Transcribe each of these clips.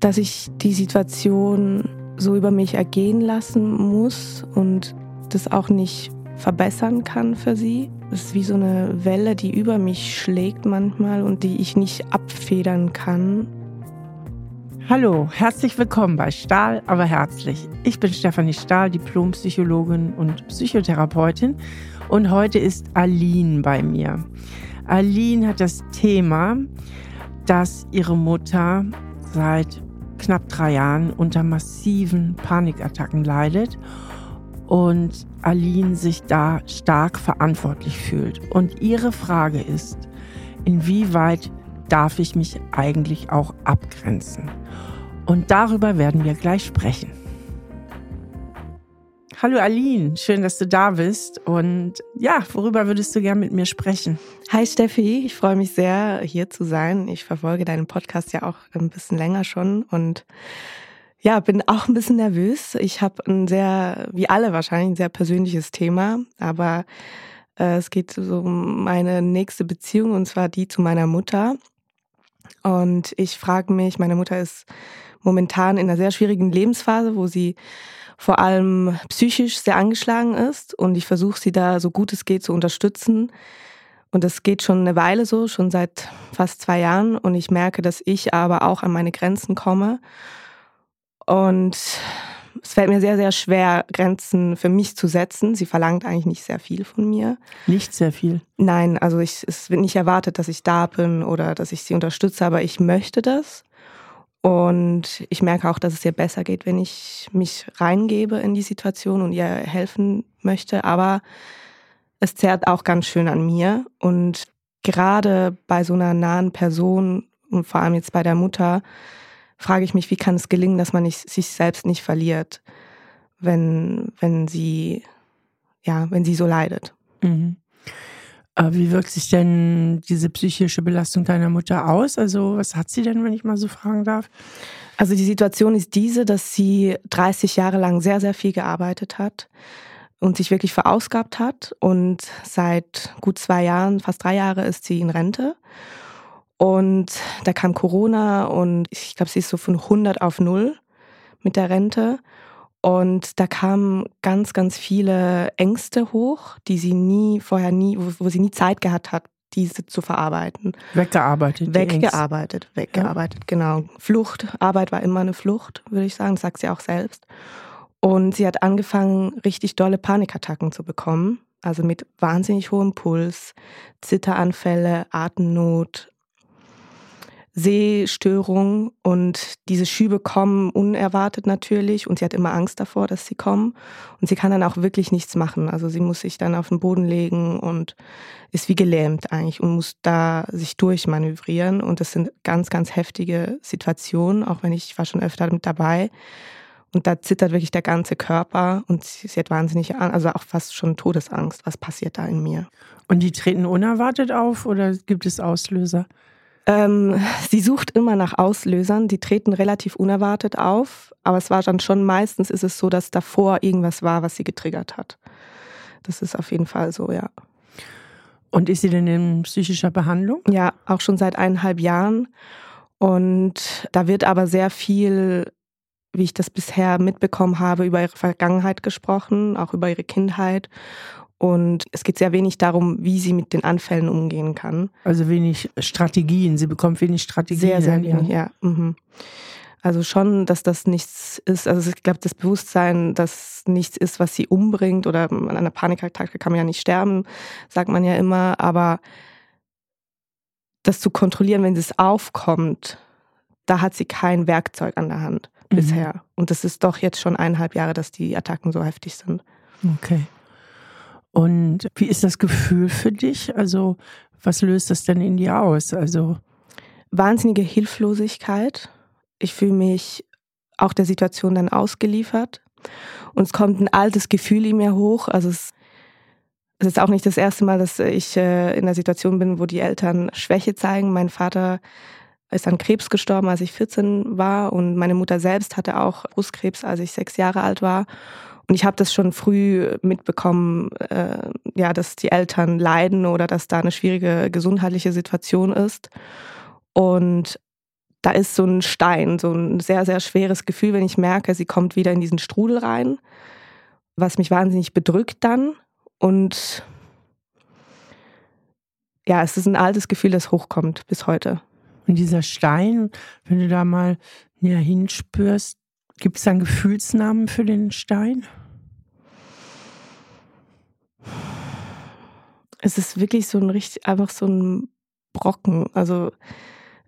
dass ich die Situation so über mich ergehen lassen muss und das auch nicht verbessern kann für sie. Es ist wie so eine Welle, die über mich schlägt manchmal und die ich nicht abfedern kann. Hallo, herzlich willkommen bei Stahl, aber herzlich. Ich bin Stefanie Stahl, Diplompsychologin und Psychotherapeutin und heute ist Aline bei mir. Aline hat das Thema, dass ihre Mutter seit knapp drei Jahren unter massiven Panikattacken leidet und Aline sich da stark verantwortlich fühlt. Und ihre Frage ist, inwieweit darf ich mich eigentlich auch abgrenzen? Und darüber werden wir gleich sprechen. Hallo Aline, schön, dass du da bist. Und ja, worüber würdest du gern mit mir sprechen? Hi Steffi, ich freue mich sehr, hier zu sein. Ich verfolge deinen Podcast ja auch ein bisschen länger schon und ja, bin auch ein bisschen nervös. Ich habe ein sehr, wie alle wahrscheinlich, ein sehr persönliches Thema, aber äh, es geht so um meine nächste Beziehung und zwar die zu meiner Mutter. Und ich frage mich, meine Mutter ist momentan in einer sehr schwierigen Lebensphase, wo sie vor allem psychisch sehr angeschlagen ist und ich versuche sie da so gut es geht zu unterstützen. Und das geht schon eine Weile so, schon seit fast zwei Jahren. Und ich merke, dass ich aber auch an meine Grenzen komme. Und es fällt mir sehr, sehr schwer, Grenzen für mich zu setzen. Sie verlangt eigentlich nicht sehr viel von mir. Nicht sehr viel? Nein, also ich, es wird nicht erwartet, dass ich da bin oder dass ich sie unterstütze, aber ich möchte das. Und ich merke auch, dass es ihr besser geht, wenn ich mich reingebe in die Situation und ihr helfen möchte. Aber es zerrt auch ganz schön an mir. Und gerade bei so einer nahen Person und vor allem jetzt bei der Mutter, frage ich mich, wie kann es gelingen, dass man nicht, sich selbst nicht verliert, wenn, wenn sie, ja, wenn sie so leidet. Mhm. Wie wirkt sich denn diese psychische Belastung deiner Mutter aus? Also was hat sie denn, wenn ich mal so fragen darf? Also die Situation ist diese, dass sie 30 Jahre lang sehr, sehr viel gearbeitet hat und sich wirklich verausgabt hat. Und seit gut zwei Jahren, fast drei Jahre, ist sie in Rente. Und da kam Corona und ich glaube, sie ist so von 100 auf 0 mit der Rente. Und da kamen ganz, ganz viele Ängste hoch, die sie nie, vorher nie, wo, wo sie nie Zeit gehabt hat, diese zu verarbeiten. Weggearbeitet. Weggearbeitet, weggearbeitet, ja. genau. Flucht, Arbeit war immer eine Flucht, würde ich sagen, das sagt sie auch selbst. Und sie hat angefangen, richtig dolle Panikattacken zu bekommen. Also mit wahnsinnig hohem Puls, Zitteranfälle, Atemnot, Sehstörung und diese Schübe kommen unerwartet natürlich und sie hat immer Angst davor, dass sie kommen und sie kann dann auch wirklich nichts machen. Also sie muss sich dann auf den Boden legen und ist wie gelähmt eigentlich und muss da sich durchmanövrieren und das sind ganz, ganz heftige Situationen, auch wenn ich, war schon öfter mit dabei und da zittert wirklich der ganze Körper und sie, sie hat wahnsinnig, also auch fast schon Todesangst. Was passiert da in mir? Und die treten unerwartet auf oder gibt es Auslöser? Ähm, sie sucht immer nach Auslösern, die treten relativ unerwartet auf, aber es war dann schon meistens ist es so, dass davor irgendwas war, was sie getriggert hat. Das ist auf jeden Fall so, ja. Und ist sie denn in psychischer Behandlung? Ja, auch schon seit eineinhalb Jahren. Und da wird aber sehr viel, wie ich das bisher mitbekommen habe, über ihre Vergangenheit gesprochen, auch über ihre Kindheit. Und es geht sehr wenig darum, wie sie mit den Anfällen umgehen kann. Also wenig Strategien. Sie bekommt wenig Strategien. Sehr, sehr wenig, ja. ja. Mhm. Also schon, dass das nichts ist. Also ich glaube, das Bewusstsein, dass nichts ist, was sie umbringt oder an einer Panikattacke kann man ja nicht sterben, sagt man ja immer. Aber das zu kontrollieren, wenn es aufkommt, da hat sie kein Werkzeug an der Hand mhm. bisher. Und das ist doch jetzt schon eineinhalb Jahre, dass die Attacken so heftig sind. Okay. Und wie ist das Gefühl für dich? Also, was löst das denn in dir aus? Also wahnsinnige Hilflosigkeit. Ich fühle mich auch der Situation dann ausgeliefert. Und es kommt ein altes Gefühl in mir hoch. Also es, es ist auch nicht das erste Mal, dass ich äh, in einer Situation bin, wo die Eltern Schwäche zeigen. Mein Vater ist an Krebs gestorben, als ich 14 war. Und meine Mutter selbst hatte auch Brustkrebs, als ich sechs Jahre alt war. Und ich habe das schon früh mitbekommen, äh, ja, dass die Eltern leiden oder dass da eine schwierige gesundheitliche Situation ist. Und da ist so ein Stein, so ein sehr, sehr schweres Gefühl, wenn ich merke, sie kommt wieder in diesen Strudel rein, was mich wahnsinnig bedrückt dann. Und ja, es ist ein altes Gefühl, das hochkommt bis heute. Und dieser Stein, wenn du da mal näher hinspürst, gibt es da einen Gefühlsnamen für den Stein? Es ist wirklich so ein richtig, einfach so ein Brocken. Also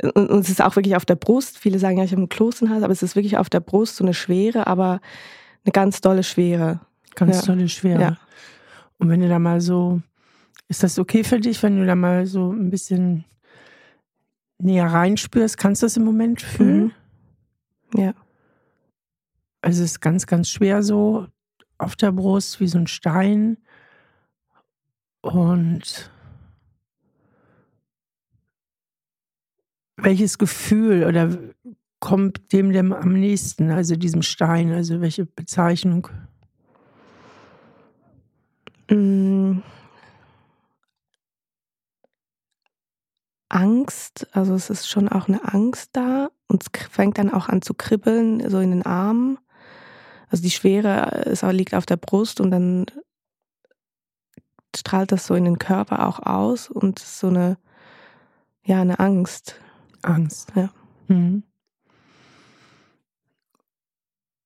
und, es ist auch wirklich auf der Brust. Viele sagen ja, ich habe einen Kloß im Hals, aber es ist wirklich auf der Brust so eine Schwere, aber eine ganz dolle Schwere. Ganz ja. tolle Schwere. Ja. Und wenn du da mal so, ist das okay für dich, wenn du da mal so ein bisschen näher reinspürst? Kannst du das im Moment fühlen? Mhm. Ja. Also es ist ganz, ganz schwer so auf der Brust, wie so ein Stein. Und welches Gefühl oder kommt dem denn am nächsten, also diesem Stein, also welche Bezeichnung? Mm. Angst, also es ist schon auch eine Angst da und es fängt dann auch an zu kribbeln, so in den Armen. Also die Schwere ist, liegt auf der Brust und dann strahlt das so in den Körper auch aus und so eine, ja, eine Angst. Angst. Ja. Mhm.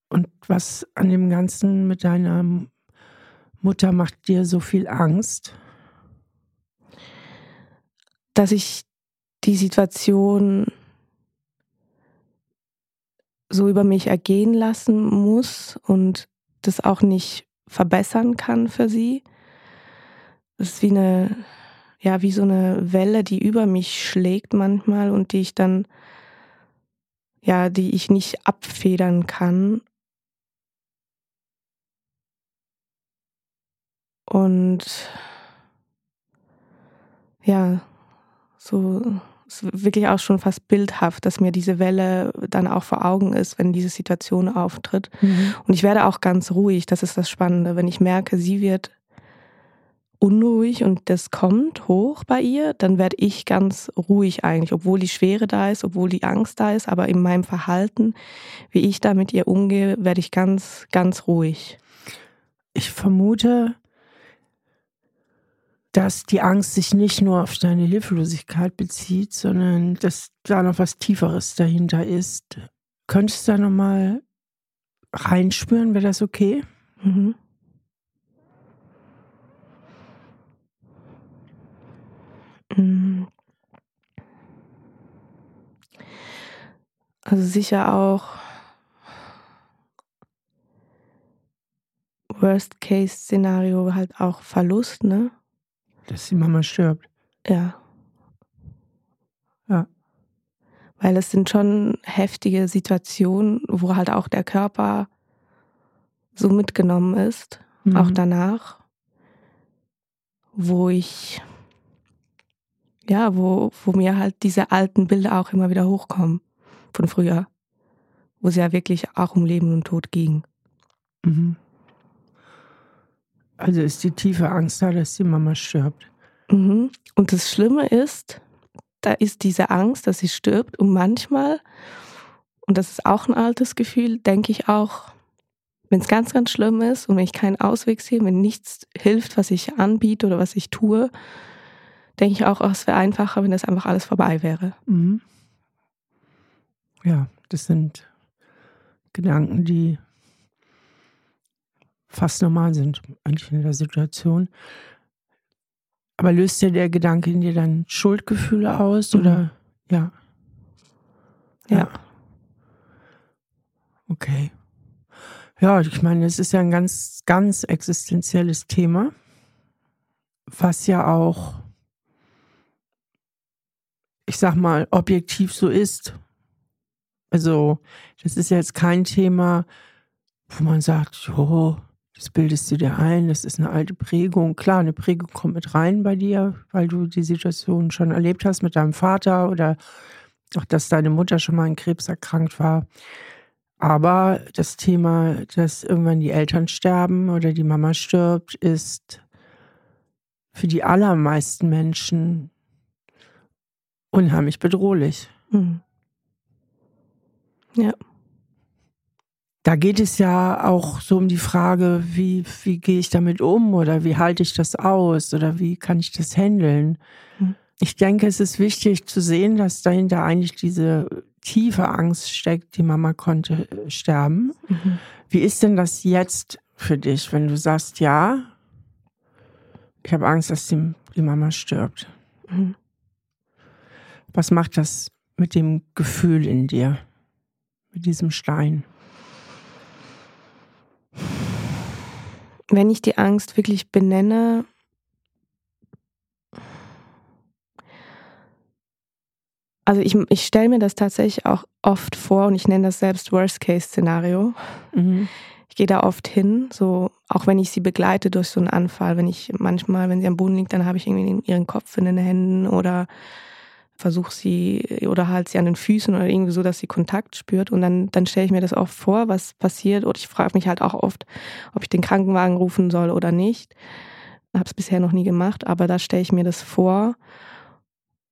Und was an dem Ganzen mit deiner Mutter macht dir so viel Angst? Dass ich die Situation so über mich ergehen lassen muss und das auch nicht verbessern kann für sie. Das ist wie eine ja, wie so eine Welle, die über mich schlägt manchmal und die ich dann, ja, die ich nicht abfedern kann. Und ja, so ist wirklich auch schon fast bildhaft, dass mir diese Welle dann auch vor Augen ist, wenn diese Situation auftritt. Mhm. Und ich werde auch ganz ruhig, das ist das Spannende, wenn ich merke, sie wird unruhig und das kommt hoch bei ihr, dann werde ich ganz ruhig eigentlich, obwohl die Schwere da ist, obwohl die Angst da ist, aber in meinem Verhalten, wie ich da mit ihr umgehe, werde ich ganz, ganz ruhig. Ich vermute, dass die Angst sich nicht nur auf deine Hilflosigkeit bezieht, sondern dass da noch was Tieferes dahinter ist. Könntest du da nochmal reinspüren? Wäre das okay? Mhm. Mm. Also sicher auch Worst-Case-Szenario halt auch Verlust, ne? Dass die Mama stirbt. Ja. Ja. Weil es sind schon heftige Situationen, wo halt auch der Körper so mitgenommen ist, mhm. auch danach, wo ich ja, wo, wo mir halt diese alten Bilder auch immer wieder hochkommen von früher, wo es ja wirklich auch um Leben und Tod ging. Mhm. Also ist die tiefe Angst da, dass die Mama stirbt. Mhm. Und das Schlimme ist, da ist diese Angst, dass sie stirbt und manchmal, und das ist auch ein altes Gefühl, denke ich auch, wenn es ganz, ganz schlimm ist und wenn ich keinen Ausweg sehe, wenn nichts hilft, was ich anbiete oder was ich tue, denke ich auch, oh, es wäre einfacher, wenn das einfach alles vorbei wäre. Mhm. Ja, das sind Gedanken, die fast normal sind, eigentlich in der Situation. Aber löst dir der Gedanke in dir dann Schuldgefühle aus mhm. oder ja? ja? Ja. Okay. Ja, ich meine, es ist ja ein ganz, ganz existenzielles Thema, was ja auch ich sag mal, objektiv so ist. Also, das ist jetzt kein Thema, wo man sagt, jo, das bildest du dir ein, das ist eine alte Prägung. Klar, eine Prägung kommt mit rein bei dir, weil du die Situation schon erlebt hast mit deinem Vater oder auch, dass deine Mutter schon mal an Krebs erkrankt war. Aber das Thema, dass irgendwann die Eltern sterben oder die Mama stirbt, ist für die allermeisten Menschen unheimlich bedrohlich. Mhm. Ja. Da geht es ja auch so um die Frage, wie, wie gehe ich damit um oder wie halte ich das aus oder wie kann ich das handeln. Mhm. Ich denke, es ist wichtig zu sehen, dass dahinter eigentlich diese tiefe Angst steckt, die Mama konnte äh, sterben. Mhm. Wie ist denn das jetzt für dich, wenn du sagst, ja, ich habe Angst, dass die, die Mama stirbt? Mhm. Was macht das mit dem Gefühl in dir, mit diesem Stein? Wenn ich die Angst wirklich benenne, also ich, ich stelle mir das tatsächlich auch oft vor und ich nenne das selbst Worst-Case-Szenario. Mhm. Ich gehe da oft hin, so auch wenn ich sie begleite durch so einen Anfall, wenn ich manchmal, wenn sie am Boden liegt, dann habe ich irgendwie ihren Kopf in den Händen oder versuche sie oder halt sie an den Füßen oder irgendwie so, dass sie Kontakt spürt. Und dann, dann stelle ich mir das oft vor, was passiert. Und ich frage mich halt auch oft, ob ich den Krankenwagen rufen soll oder nicht. Habe es bisher noch nie gemacht, aber da stelle ich mir das vor.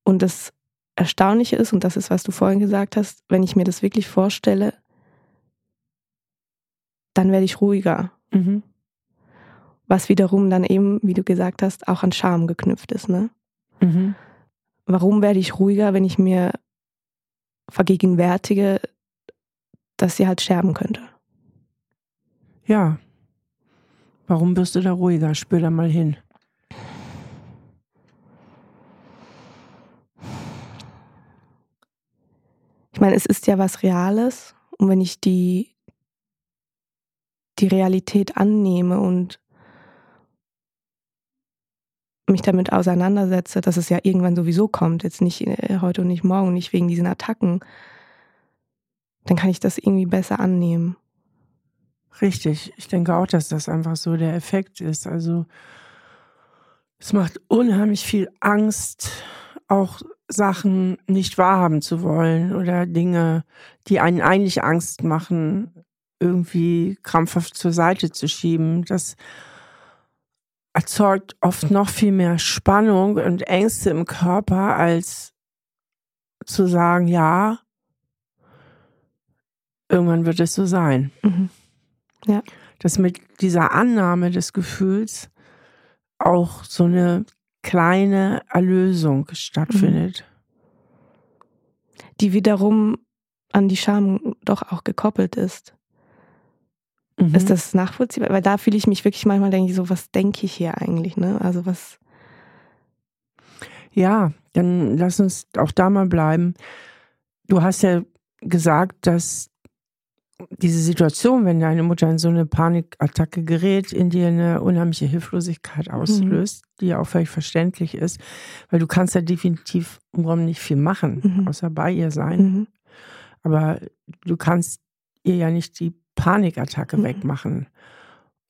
Und das Erstaunliche ist, und das ist, was du vorhin gesagt hast, wenn ich mir das wirklich vorstelle, dann werde ich ruhiger. Mhm. Was wiederum dann eben, wie du gesagt hast, auch an Scham geknüpft ist. Ne? Mhm. Warum werde ich ruhiger, wenn ich mir vergegenwärtige, dass sie halt sterben könnte? Ja. Warum wirst du da ruhiger? Spür da mal hin. Ich meine, es ist ja was Reales. Und wenn ich die, die Realität annehme und mich damit auseinandersetze, dass es ja irgendwann sowieso kommt, jetzt nicht äh, heute und nicht morgen, nicht wegen diesen Attacken, dann kann ich das irgendwie besser annehmen. Richtig, ich denke auch, dass das einfach so der Effekt ist. Also es macht unheimlich viel Angst, auch Sachen nicht wahrhaben zu wollen oder Dinge, die einen eigentlich Angst machen, irgendwie krampfhaft zur Seite zu schieben. Das erzeugt oft noch viel mehr Spannung und Ängste im Körper, als zu sagen, ja, irgendwann wird es so sein. Mhm. Ja. Dass mit dieser Annahme des Gefühls auch so eine kleine Erlösung stattfindet. Mhm. Die wiederum an die Scham doch auch gekoppelt ist. Mhm. Ist das nachvollziehbar? Weil da fühle ich mich wirklich manchmal, denke ich so, was denke ich hier eigentlich? Ne? Also was. Ja, dann lass uns auch da mal bleiben. Du hast ja gesagt, dass diese Situation, wenn deine Mutter in so eine Panikattacke gerät, in dir eine unheimliche Hilflosigkeit mhm. auslöst, mhm. die ja auch völlig verständlich ist, weil du kannst ja definitiv im nicht viel machen, mhm. außer bei ihr sein. Mhm. Aber du kannst ihr ja nicht die Panikattacke mhm. wegmachen.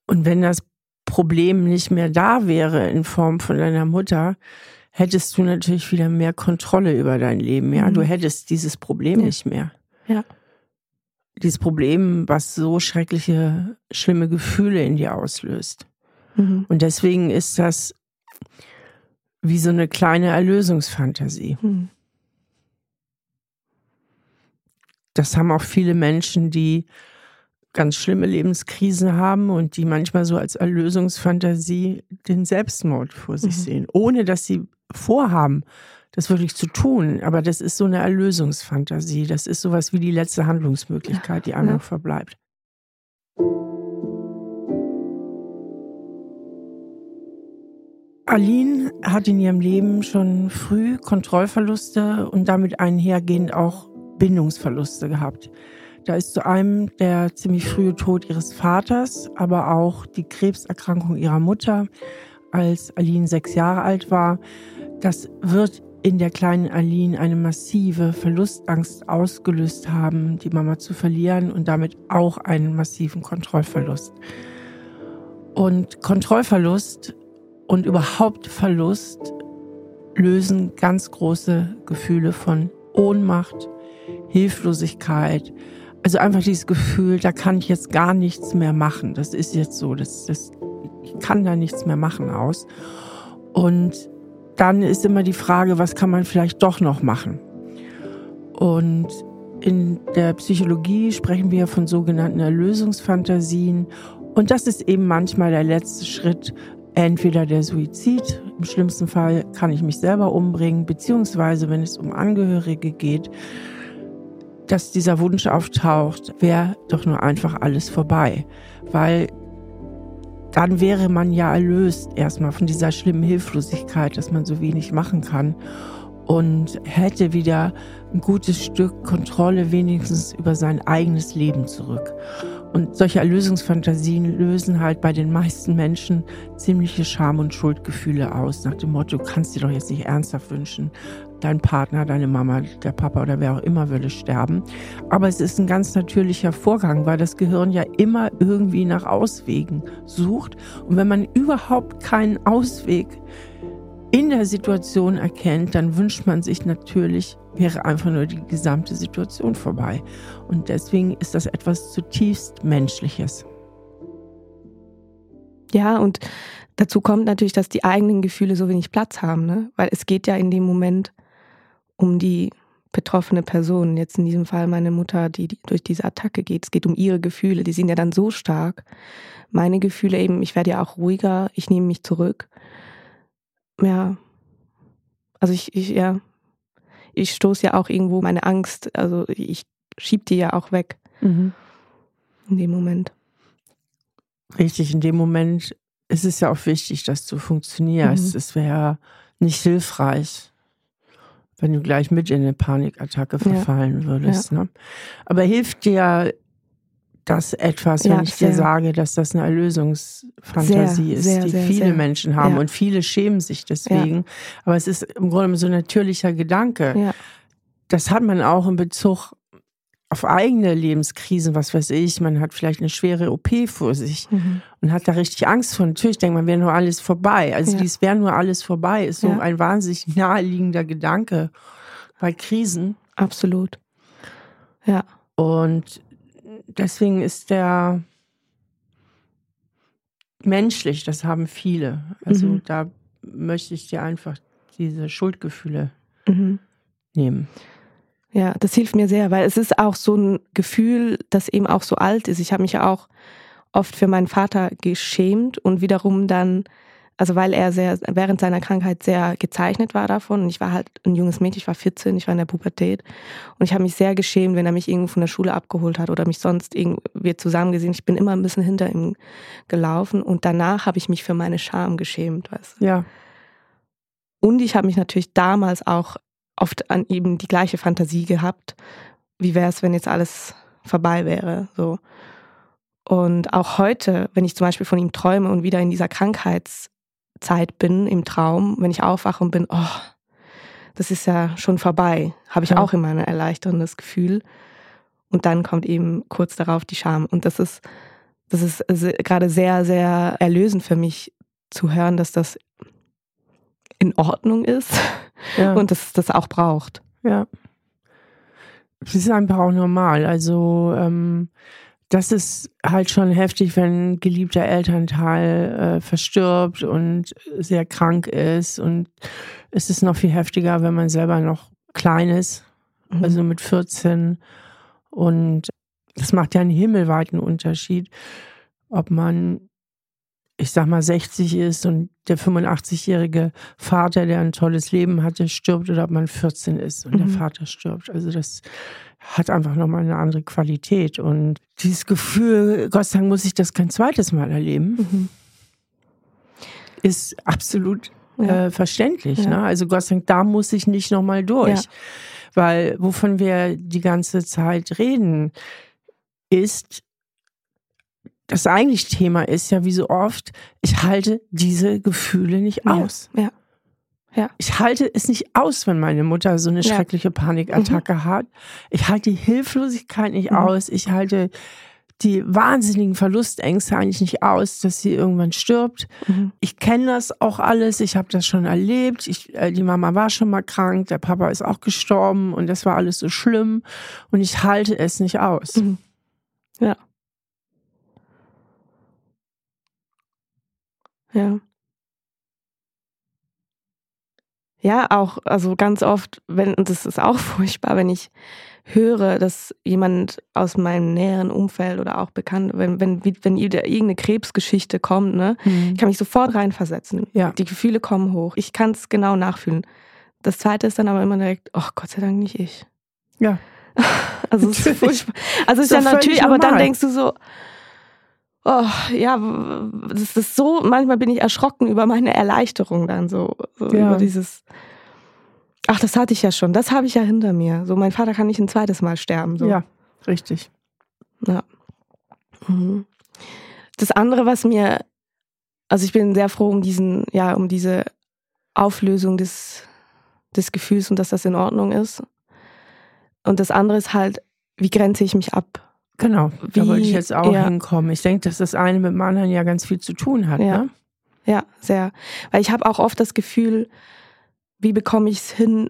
Und wenn das Problem nicht mehr da wäre in Form von deiner Mutter, hättest du natürlich wieder mehr Kontrolle über dein Leben. Ja, du mhm. hättest dieses Problem ja. nicht mehr. Ja. Dieses Problem, was so schreckliche, schlimme Gefühle in dir auslöst. Mhm. Und deswegen ist das wie so eine kleine Erlösungsfantasie. Mhm. Das haben auch viele Menschen, die ganz schlimme Lebenskrisen haben und die manchmal so als Erlösungsfantasie den Selbstmord vor sich mhm. sehen, ohne dass sie vorhaben, das wirklich zu tun. Aber das ist so eine Erlösungsfantasie. Das ist sowas wie die letzte Handlungsmöglichkeit, die einem ja. noch verbleibt. Aline hat in ihrem Leben schon früh Kontrollverluste und damit einhergehend auch Bindungsverluste gehabt. Da ist zu einem der ziemlich frühe Tod ihres Vaters, aber auch die Krebserkrankung ihrer Mutter, als Aline sechs Jahre alt war. Das wird in der kleinen Aline eine massive Verlustangst ausgelöst haben, die Mama zu verlieren und damit auch einen massiven Kontrollverlust. Und Kontrollverlust und überhaupt Verlust lösen ganz große Gefühle von Ohnmacht, Hilflosigkeit, also einfach dieses Gefühl, da kann ich jetzt gar nichts mehr machen. Das ist jetzt so, das, das, ich kann da nichts mehr machen aus. Und dann ist immer die Frage, was kann man vielleicht doch noch machen? Und In der Psychologie sprechen wir von sogenannten Erlösungsfantasien. Und das ist eben manchmal der letzte Schritt, entweder der Suizid, im schlimmsten Fall kann ich mich selber umbringen, beziehungsweise wenn es um Angehörige geht, dass dieser Wunsch auftaucht, wäre doch nur einfach alles vorbei. Weil dann wäre man ja erlöst erstmal von dieser schlimmen Hilflosigkeit, dass man so wenig machen kann und hätte wieder ein gutes Stück Kontrolle wenigstens über sein eigenes Leben zurück. Und solche Erlösungsfantasien lösen halt bei den meisten Menschen ziemliche Scham- und Schuldgefühle aus, nach dem Motto, du kannst dir doch jetzt nicht ernsthaft wünschen, dein Partner, deine Mama, der Papa oder wer auch immer würde sterben. Aber es ist ein ganz natürlicher Vorgang, weil das Gehirn ja immer irgendwie nach Auswegen sucht. Und wenn man überhaupt keinen Ausweg in der Situation erkennt, dann wünscht man sich natürlich, wäre einfach nur die gesamte Situation vorbei. Und deswegen ist das etwas zutiefst Menschliches. Ja, und dazu kommt natürlich, dass die eigenen Gefühle so wenig Platz haben, ne? Weil es geht ja in dem Moment um die betroffene Person. Jetzt in diesem Fall meine Mutter, die, die durch diese Attacke geht. Es geht um ihre Gefühle. Die sind ja dann so stark. Meine Gefühle eben, ich werde ja auch ruhiger, ich nehme mich zurück ja, also ich, ich, ja, ich stoße ja auch irgendwo meine Angst, also ich schieb die ja auch weg. Mhm. In dem Moment. Richtig, in dem Moment ist es ja auch wichtig, dass du funktionierst. Mhm. Es wäre nicht hilfreich, wenn du gleich mit in eine Panikattacke verfallen ja. würdest. Ja. Ne? Aber hilft dir das etwas, wenn ja, ich dir sage, dass das eine Erlösungsfantasie sehr, ist, sehr, die sehr, viele Menschen haben und viele schämen sich deswegen. Aber es ist im Grunde so ein natürlicher Gedanke. Das hat man auch in Bezug auf eigene Lebenskrisen, was weiß ich, man hat vielleicht eine schwere OP vor sich mhm. und hat da richtig Angst vor. Natürlich denkt man, wäre nur alles vorbei. Also dies wäre nur alles vorbei, ist so ein wahnsinnig naheliegender Gedanke bei Krisen. Absolut. Ja. Und deswegen ist der menschlich, das haben viele. Also mhm. da möchte ich dir einfach diese Schuldgefühle mhm. nehmen. Ja, das hilft mir sehr, weil es ist auch so ein Gefühl, das eben auch so alt ist. Ich habe mich auch oft für meinen Vater geschämt und wiederum dann also weil er sehr während seiner Krankheit sehr gezeichnet war davon. Und ich war halt ein junges Mädchen, ich war 14, ich war in der Pubertät. Und ich habe mich sehr geschämt, wenn er mich irgendwo von der Schule abgeholt hat oder mich sonst irgendwie zusammen gesehen. Ich bin immer ein bisschen hinter ihm gelaufen. Und danach habe ich mich für meine Scham geschämt, weißt du? Ja. Und ich habe mich natürlich damals auch oft an eben die gleiche Fantasie gehabt. Wie wäre es, wenn jetzt alles vorbei wäre? So. Und auch heute, wenn ich zum Beispiel von ihm träume und wieder in dieser Krankheits Zeit bin im Traum, wenn ich aufwache und bin, oh, das ist ja schon vorbei, habe ich ja. auch immer ein erleichterndes Gefühl. Und dann kommt eben kurz darauf die Scham. Und das ist, das ist gerade sehr, sehr erlösend für mich zu hören, dass das in Ordnung ist ja. und dass es das auch braucht. Ja. Das ist einfach auch normal. Also ähm, das ist halt schon heftig, wenn ein geliebter Elternteil äh, verstirbt und sehr krank ist. Und es ist noch viel heftiger, wenn man selber noch klein ist, mhm. also mit 14. Und das macht ja einen himmelweiten Unterschied, ob man ich sag mal, 60 ist und der 85-jährige Vater, der ein tolles Leben hatte, stirbt oder ob man 14 ist und mhm. der Vater stirbt. Also das hat einfach nochmal eine andere Qualität. Und dieses Gefühl, Gott sei Dank muss ich das kein zweites Mal erleben, mhm. ist absolut ja. äh, verständlich. Ja. Ne? Also Gott sei Dank, da muss ich nicht nochmal durch. Ja. Weil wovon wir die ganze Zeit reden, ist, das eigentliche Thema ist ja wie so oft, ich halte diese Gefühle nicht aus. Ja. ja. Ich halte es nicht aus, wenn meine Mutter so eine ja. schreckliche Panikattacke mhm. hat. Ich halte die Hilflosigkeit nicht mhm. aus. Ich halte die wahnsinnigen Verlustängste eigentlich nicht aus, dass sie irgendwann stirbt. Mhm. Ich kenne das auch alles, ich habe das schon erlebt. Ich, äh, die Mama war schon mal krank, der Papa ist auch gestorben und das war alles so schlimm und ich halte es nicht aus. Mhm. Ja. Ja. Ja, auch, also ganz oft, wenn, und das ist auch furchtbar, wenn ich höre, dass jemand aus meinem näheren Umfeld oder auch bekannt, wenn, wenn, wenn irgendeine Krebsgeschichte kommt, ne, mhm. ich kann mich sofort reinversetzen. Ja. Die Gefühle kommen hoch. Ich kann es genau nachfühlen. Das zweite ist dann aber immer direkt, oh Gott sei Dank nicht ich. Ja. Also es ist furchtbar. Also es ist ja natürlich, aber dann denkst du so, oh, ja, das ist so, manchmal bin ich erschrocken über meine Erleichterung dann so, so ja. über dieses, ach, das hatte ich ja schon, das habe ich ja hinter mir. So, mein Vater kann nicht ein zweites Mal sterben. So. Ja, richtig. Ja. Mhm. Das andere, was mir, also ich bin sehr froh um diesen, ja, um diese Auflösung des, des Gefühls und dass das in Ordnung ist. Und das andere ist halt, wie grenze ich mich ab? Genau, Wie, da wollte ich jetzt auch ja. hinkommen. Ich denke, dass das eine mit dem anderen ja ganz viel zu tun hat. Ja, ne? ja sehr. Weil ich habe auch oft das Gefühl, wie bekomme ich es hin,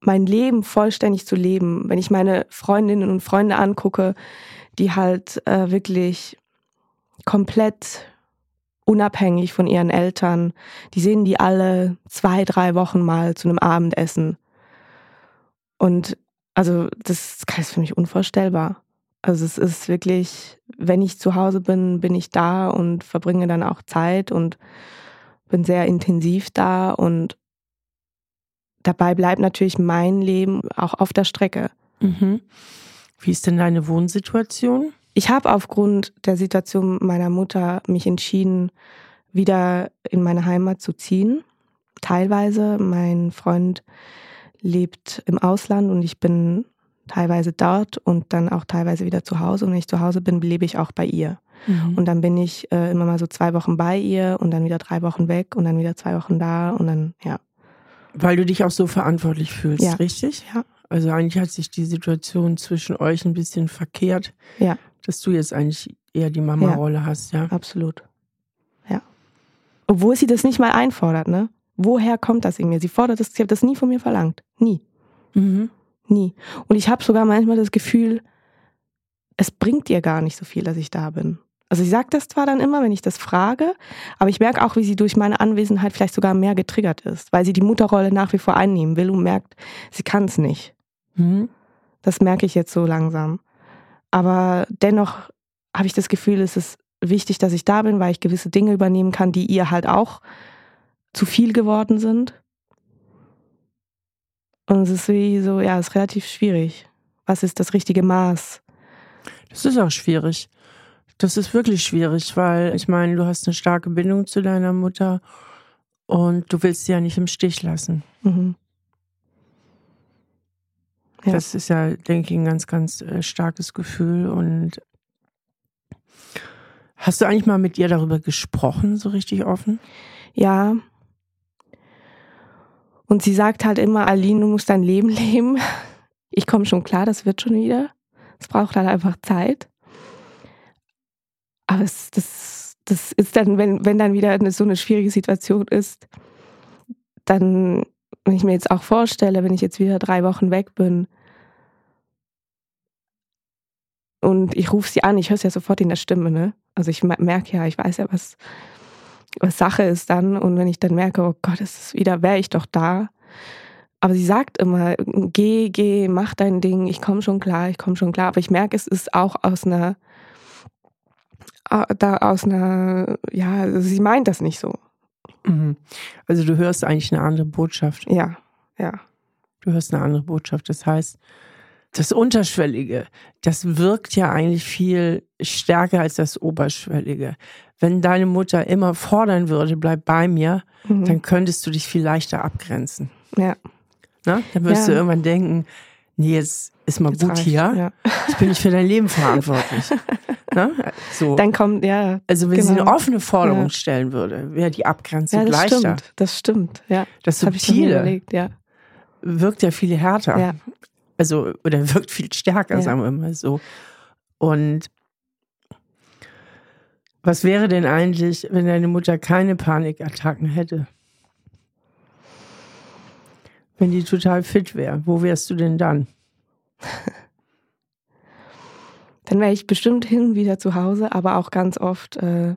mein Leben vollständig zu leben. Wenn ich meine Freundinnen und Freunde angucke, die halt äh, wirklich komplett unabhängig von ihren Eltern, die sehen die alle zwei, drei Wochen mal zu einem Abendessen. Und also das ist für mich unvorstellbar. Also es ist wirklich, wenn ich zu Hause bin, bin ich da und verbringe dann auch Zeit und bin sehr intensiv da und dabei bleibt natürlich mein Leben auch auf der Strecke. Mhm. Wie ist denn deine Wohnsituation? Ich habe aufgrund der Situation meiner Mutter mich entschieden, wieder in meine Heimat zu ziehen. Teilweise. Mein Freund lebt im Ausland und ich bin teilweise dort und dann auch teilweise wieder zu Hause. Und wenn ich zu Hause bin, lebe ich auch bei ihr. Mhm. Und dann bin ich äh, immer mal so zwei Wochen bei ihr und dann wieder drei Wochen weg und dann wieder zwei Wochen da und dann, ja. Weil du dich auch so verantwortlich fühlst, ja. richtig? Ja. Also eigentlich hat sich die Situation zwischen euch ein bisschen verkehrt. Ja. Dass du jetzt eigentlich eher die Mama-Rolle ja. hast, ja. Absolut. Ja. Obwohl sie das nicht mal einfordert, ne? Woher kommt das in mir? Sie fordert das, sie hat das nie von mir verlangt. Nie. Mhm. Nie. Und ich habe sogar manchmal das Gefühl, es bringt ihr gar nicht so viel, dass ich da bin. Also sie sagt das zwar dann immer, wenn ich das frage, aber ich merke auch, wie sie durch meine Anwesenheit vielleicht sogar mehr getriggert ist, weil sie die Mutterrolle nach wie vor einnehmen will und merkt, sie kann es nicht. Mhm. Das merke ich jetzt so langsam. Aber dennoch habe ich das Gefühl, es ist wichtig, dass ich da bin, weil ich gewisse Dinge übernehmen kann, die ihr halt auch zu viel geworden sind. Und es ist wie so, ja, es ist relativ schwierig. Was ist das richtige Maß? Das ist auch schwierig. Das ist wirklich schwierig, weil ich meine, du hast eine starke Bindung zu deiner Mutter und du willst sie ja nicht im Stich lassen. Mhm. Ja. Das ist ja, denke ich, ein ganz, ganz äh, starkes Gefühl. Und hast du eigentlich mal mit ihr darüber gesprochen, so richtig offen? Ja, und sie sagt halt immer, Aline, du musst dein Leben leben. Ich komme schon klar, das wird schon wieder. Es braucht halt einfach Zeit. Aber es, das, das ist dann, wenn, wenn dann wieder eine, so eine schwierige Situation ist, dann, wenn ich mir jetzt auch vorstelle, wenn ich jetzt wieder drei Wochen weg bin und ich rufe sie an, ich höre es ja sofort in der Stimme, ne? Also ich merke ja, ich weiß ja, was, was Sache ist dann. Und wenn ich dann merke, oh Gott, es ist wieder, wäre ich doch da. Aber sie sagt immer, geh, geh, mach dein Ding, ich komme schon klar, ich komme schon klar. Aber ich merke, es ist auch aus einer, da aus einer, ja, also sie meint das nicht so. Mhm. Also du hörst eigentlich eine andere Botschaft. Ja, ja. Du hörst eine andere Botschaft. Das heißt, das Unterschwellige, das wirkt ja eigentlich viel stärker als das Oberschwellige. Wenn deine Mutter immer fordern würde, bleib bei mir, mhm. dann könntest du dich viel leichter abgrenzen. Ja. Na? Dann wirst ja. du irgendwann denken, nee, jetzt ist mal jetzt gut reicht, hier. Ja. Jetzt bin ich für dein Leben verantwortlich. Na? So. Dann kommt, ja. Also wenn genau. sie eine offene Forderung ja. stellen würde, wäre die Abgrenzung ja, das leichter. Stimmt. Das stimmt, ja. Das, Subtile ja. wirkt ja viel härter. Ja. Also, oder wirkt viel stärker, sagen wir mal so. Und was wäre denn eigentlich, wenn deine Mutter keine Panikattacken hätte? Wenn die total fit wäre, wo wärst du denn dann? dann wäre ich bestimmt hin und wieder zu Hause, aber auch ganz oft äh,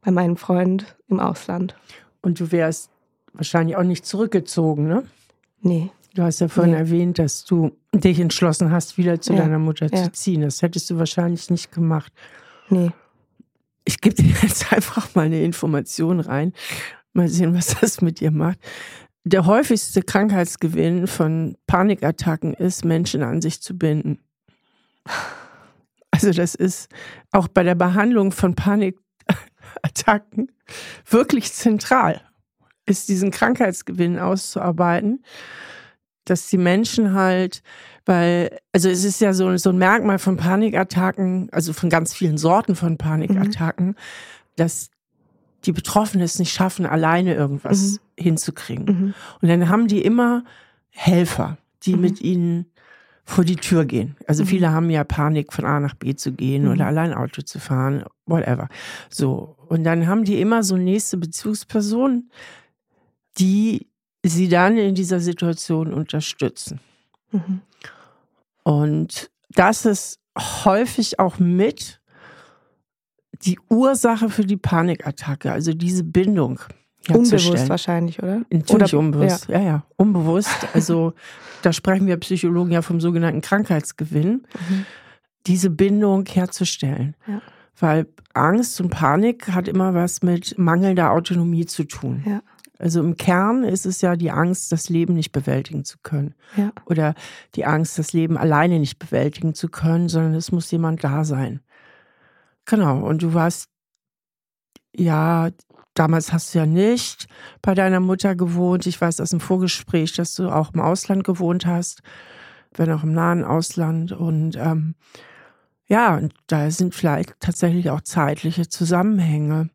bei meinem Freund im Ausland. Und du wärst wahrscheinlich auch nicht zurückgezogen, ne? Nee. Du hast ja vorhin Nee. erwähnt, dass du dich entschlossen hast, wieder zu Ja, deiner Mutter ja. zu ziehen. Das hättest du wahrscheinlich nicht gemacht. Nee. Ich gebe dir jetzt einfach mal eine Information rein. Mal sehen, was das mit dir macht. Der häufigste Krankheitsgewinn von Panikattacken ist, Menschen an sich zu binden. Also das ist auch bei der Behandlung von Panikattacken wirklich zentral, ist diesen Krankheitsgewinn auszuarbeiten, dass die Menschen halt, weil, also es ist ja so, so ein Merkmal von Panikattacken, also von ganz vielen Sorten von Panikattacken, dass die Betroffenen es nicht schaffen, alleine irgendwas hinzukriegen. Mhm. Und dann haben die immer Helfer, die Mhm. mit ihnen vor die Tür gehen. Also Mhm. viele haben ja Panik, von A nach B zu gehen Mhm. oder allein Auto zu fahren, whatever. So. Und dann haben die immer so nächste Bezugspersonen, die sie dann in dieser Situation unterstützen. Mhm. Und das ist häufig auch mit die Ursache für die Panikattacke, also diese Bindung Unbewusst wahrscheinlich, oder? Natürlich Oder- unbewusst. Ja. ja, unbewusst. Also da sprechen wir Psychologen ja vom sogenannten Krankheitsgewinn, Mhm. diese Bindung herzustellen. Ja. Weil Angst und Panik hat immer was mit mangelnder Autonomie zu tun. Ja. Also im Kern ist es ja die Angst, das Leben nicht bewältigen zu können. Ja. Oder die Angst, das Leben alleine nicht bewältigen zu können, sondern es muss jemand da sein. Genau. Und du warst, ja, damals hast du ja nicht bei deiner Mutter gewohnt. Ich weiß aus dem Vorgespräch, dass du auch im Ausland gewohnt hast, wenn auch im nahen Ausland. Und ähm, ja, und da sind vielleicht tatsächlich auch zeitliche Zusammenhänge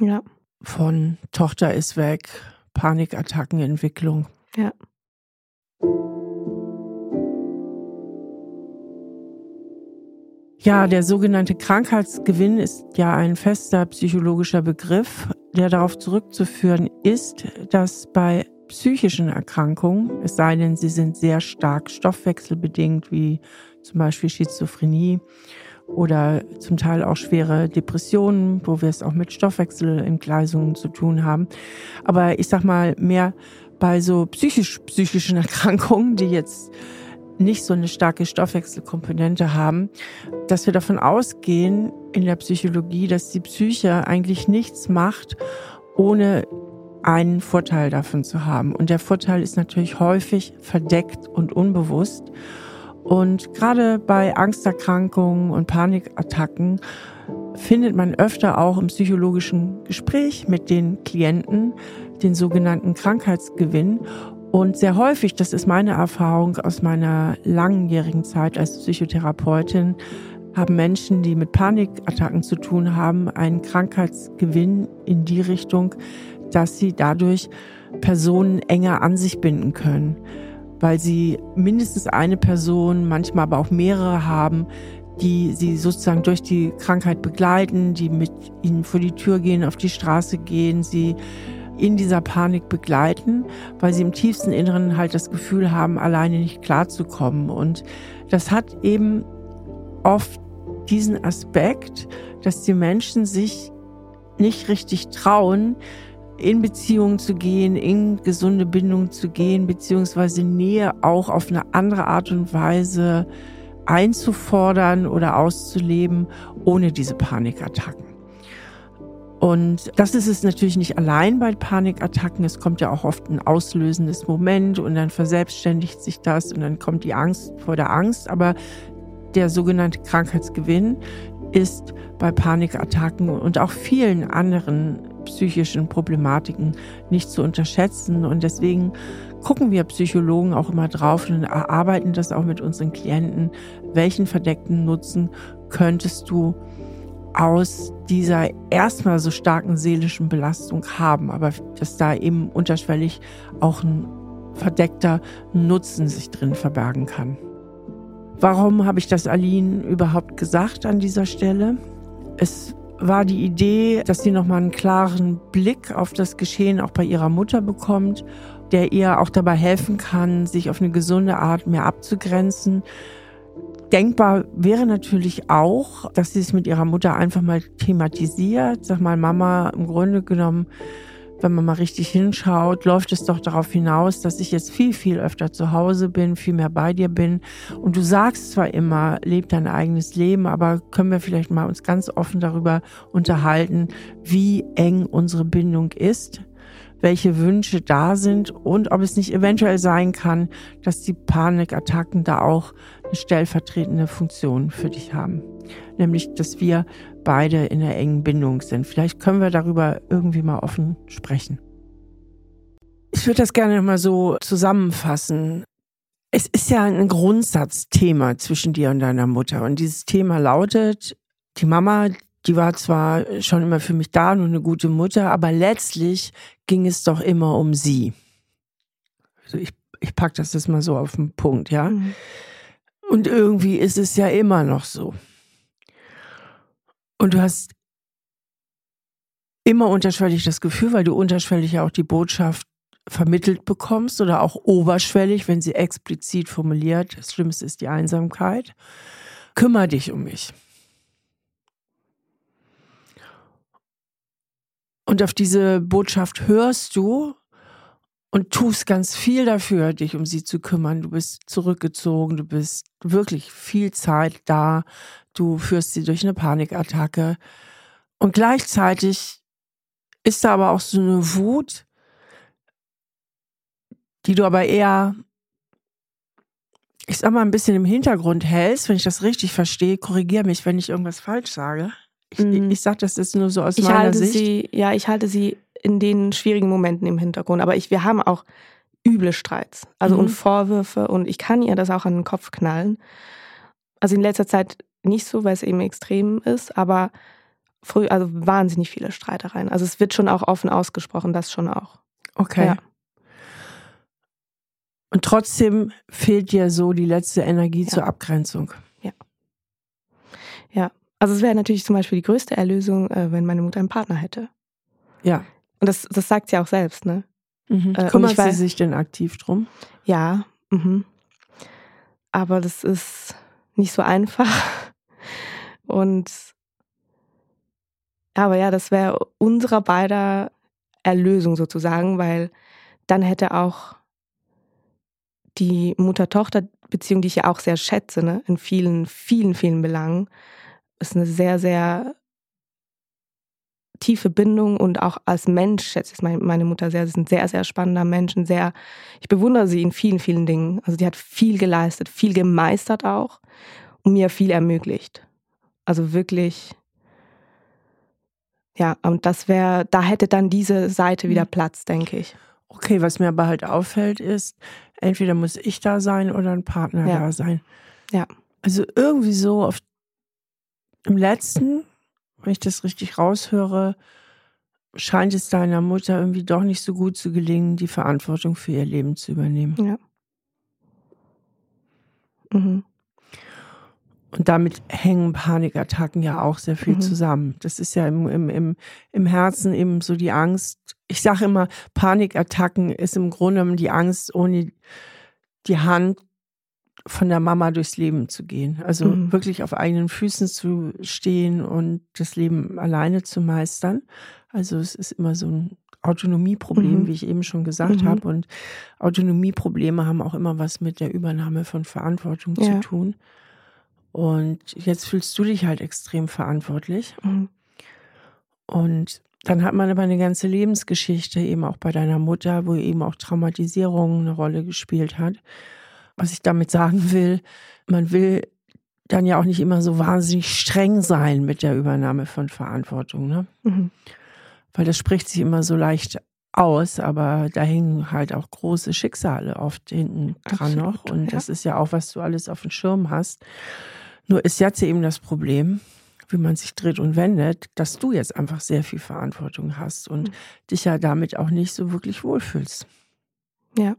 Ja. Von Tochter ist weg, Panikattackenentwicklung. Ja. Ja, der sogenannte Krankheitsgewinn ist ja ein fester psychologischer Begriff, der darauf zurückzuführen ist, dass bei psychischen Erkrankungen, es sei denn, sie sind sehr stark stoffwechselbedingt, wie zum Beispiel Schizophrenie oder zum Teil auch schwere Depressionen, wo wir es auch mit Stoffwechselentgleisungen zu tun haben. Aber ich sag mal mehr bei so psychisch psychischen Erkrankungen, die jetzt nicht so eine starke Stoffwechselkomponente haben, dass wir davon ausgehen in der Psychologie, dass die Psyche eigentlich nichts macht, ohne einen Vorteil davon zu haben. Und der Vorteil ist natürlich häufig verdeckt und unbewusst. Und gerade bei Angsterkrankungen und Panikattacken findet man öfter auch im psychologischen Gespräch mit den Klienten den sogenannten Krankheitsgewinn. Und sehr häufig, das ist meine Erfahrung aus meiner langjährigen Zeit als Psychotherapeutin, haben Menschen, die mit Panikattacken zu tun haben, einen Krankheitsgewinn in die Richtung, dass sie dadurch Personen enger an sich binden können, weil sie mindestens eine Person, manchmal aber auch mehrere haben, die sie sozusagen durch die Krankheit begleiten, die mit ihnen vor die Tür gehen, auf die Straße gehen, sie in dieser Panik begleiten, weil sie im tiefsten Inneren halt das Gefühl haben, alleine nicht klarzukommen. Und das hat eben oft diesen Aspekt, dass die Menschen sich nicht richtig trauen, in Beziehungen zu gehen, in gesunde Bindungen zu gehen, beziehungsweise Nähe auch auf eine andere Art und Weise einzufordern oder auszuleben, ohne diese Panikattacken. Und das ist es natürlich nicht allein bei Panikattacken. Es kommt ja auch oft ein auslösendes Moment und dann verselbstständigt sich das und dann kommt die Angst vor der Angst. Aber der sogenannte Krankheitsgewinn ist bei Panikattacken und auch vielen anderen psychischen Problematiken nicht zu unterschätzen. Und deswegen gucken wir Psychologen auch immer drauf und erarbeiten das auch mit unseren Klienten. Welchen verdeckten Nutzen könntest du aus dieser erstmal so starken seelischen Belastung haben, aber dass da eben unterschwellig auch ein verdeckter Nutzen sich drin verbergen kann. Warum habe ich das Aline überhaupt gesagt an dieser Stelle? Es war die Idee, dass sie nochmal einen klaren Blick auf das Geschehen auch bei ihrer Mutter bekommt, der ihr auch dabei helfen kann, sich auf eine gesunde Art mehr abzugrenzen. Denkbar wäre natürlich auch, dass sie es mit ihrer Mutter einfach mal thematisiert. Sag mal, Mama, im Grunde genommen wenn man mal richtig hinschaut, läuft es doch darauf hinaus, dass ich jetzt viel, viel öfter zu Hause bin, viel mehr bei dir bin. Und du sagst zwar immer, leb dein eigenes Leben, aber können wir vielleicht mal uns ganz offen darüber unterhalten, wie eng unsere Bindung ist, welche Wünsche da sind und ob es nicht eventuell sein kann, dass die Panikattacken da auch eine stellvertretende Funktion für dich haben. Nämlich, dass wir beide in einer engen Bindung sind. Vielleicht können wir darüber irgendwie mal offen sprechen. Ich würde das gerne mal so zusammenfassen. Es ist ja ein Grundsatzthema zwischen dir und deiner Mutter. Und dieses Thema lautet, die Mama, die war zwar schon immer für mich da und eine gute Mutter, aber letztlich ging es doch immer um sie. Also ich, ich packe das jetzt mal so auf den Punkt, ja. Mhm. Und irgendwie ist es ja immer noch so. Und du hast immer unterschwellig das Gefühl, weil du unterschwellig ja auch die Botschaft vermittelt bekommst oder auch oberschwellig, wenn sie explizit formuliert, das Schlimmste ist die Einsamkeit, kümmere dich um mich. Und auf diese Botschaft hörst du und tust ganz viel dafür, dich um sie zu kümmern. Du bist zurückgezogen, du bist wirklich viel Zeit da, du führst sie durch eine Panikattacke. Und gleichzeitig ist da aber auch so eine Wut, die du aber eher, ich sag mal, ein bisschen im Hintergrund hältst, wenn ich das richtig verstehe. Korrigiere mich, wenn ich irgendwas falsch sage. Ich, mhm. ich sag das jetzt nur so aus ich meiner halte Sicht. Sie, ja, ich halte sie in den schwierigen Momenten im Hintergrund. Aber ich, wir haben auch üble Streits, also mhm. und Vorwürfe und ich kann ihr das auch an den Kopf knallen. Also in letzter Zeit nicht so, weil es eben extrem ist, aber früh, also wahnsinnig viele Streitereien. Also es wird schon auch offen ausgesprochen, das schon auch. Okay. Ja. Und trotzdem fehlt dir so die letzte Energie ja. zur Abgrenzung. Ja. Ja. Also es wäre natürlich zum Beispiel die größte Erlösung, äh, wenn meine Mutter einen Partner hätte. Ja. Und das, das sagt sie auch selbst, ne? Mhm. Äh, Kümmert sie sich denn aktiv drum? Ja. Mhm. Aber das ist nicht so einfach. Und aber ja, das wäre unserer beider Erlösung sozusagen, weil dann hätte auch die Mutter-Tochter-Beziehung, die ich ja auch sehr schätze, ne, in vielen, vielen, vielen Belangen, ist eine sehr, sehr tiefe Bindung und auch als Mensch schätze ich meine Mutter sehr. Sie ist ein sehr, sehr spannender Mensch, sehr, ich bewundere sie in vielen, vielen Dingen. Also die hat viel geleistet, viel gemeistert auch und mir viel ermöglicht. Also wirklich, ja, und das wäre, da hätte dann diese Seite wieder mhm. Platz, denke ich. Okay, was mir aber halt auffällt, ist, entweder muss ich da sein oder ein Partner ja. da sein. Ja. Also irgendwie so auf im letzten, wenn ich das richtig raushöre, scheint es deiner Mutter irgendwie doch nicht so gut zu gelingen, die Verantwortung für ihr Leben zu übernehmen. Ja. Mhm. Und damit hängen Panikattacken ja auch sehr viel mhm. zusammen. Das ist ja im, im, im, im Herzen eben so die Angst. Ich sage immer, Panikattacken ist im Grunde die Angst, ohne die Hand von der Mama durchs Leben zu gehen. Also mhm. wirklich auf eigenen Füßen zu stehen und das Leben alleine zu meistern. Also es ist immer so ein Autonomieproblem, mhm. wie ich eben schon gesagt mhm. habe. Und Autonomieprobleme haben auch immer was mit der Übernahme von Verantwortung ja. zu tun. Und jetzt fühlst du dich halt extrem verantwortlich. Mhm. Und dann hat man aber eine ganze Lebensgeschichte, eben auch bei deiner Mutter, wo eben auch Traumatisierung eine Rolle gespielt hat. Was ich damit sagen will, man will dann ja auch nicht immer so wahnsinnig streng sein mit der Übernahme von Verantwortung, ne? Mhm. Weil das spricht sich immer so leicht aus, aber da hängen halt auch große Schicksale oft hinten dran Absolut, noch. Und ja. das ist ja auch, was du alles auf dem Schirm hast. Nur ist jetzt eben das Problem, wie man sich dreht und wendet, dass du jetzt einfach sehr viel Verantwortung hast und mhm. dich ja damit auch nicht so wirklich wohlfühlst. Ja.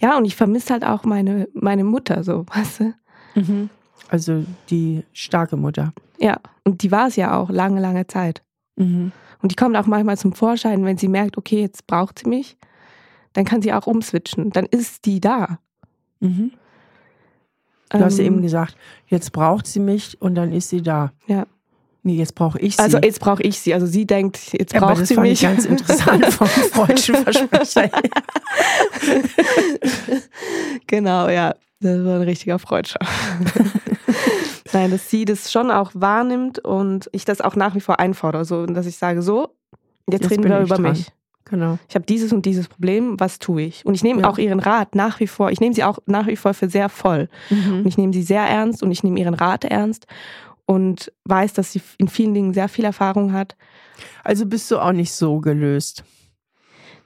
Ja, und ich vermisse halt auch meine, meine Mutter so, weißt du? Mhm. Also die starke Mutter. Ja, und die war es ja auch lange, lange Zeit. Mhm. Und die kommt auch manchmal zum Vorschein, wenn sie merkt, okay, jetzt braucht sie mich, dann kann sie auch umswitchen. Dann ist die da. Mhm. Du hast ähm, eben gesagt, jetzt braucht sie mich und dann ist sie da. Ja. Nee, jetzt brauche ich sie. Also jetzt brauche ich sie. Also sie denkt, jetzt braucht das sie fand mich. ich ganz interessant vom freudschen Versprecher. genau, ja. Das war ein richtiger Freudscher. Nein, dass sie das schon auch wahrnimmt und ich das auch nach wie vor einfordere. So, dass ich sage, so, jetzt, Jetzt reden wir über dran. mich. Genau. Ich habe dieses und dieses Problem, was tue ich? Und ich nehme Ja. auch ihren Rat nach wie vor, ich nehme sie auch nach wie vor für sehr voll. Und Mhm. ich nehme sie sehr ernst und ich nehme ihren Rat ernst und weiß, dass sie in vielen Dingen sehr viel Erfahrung hat. Also bist du auch nicht so gelöst.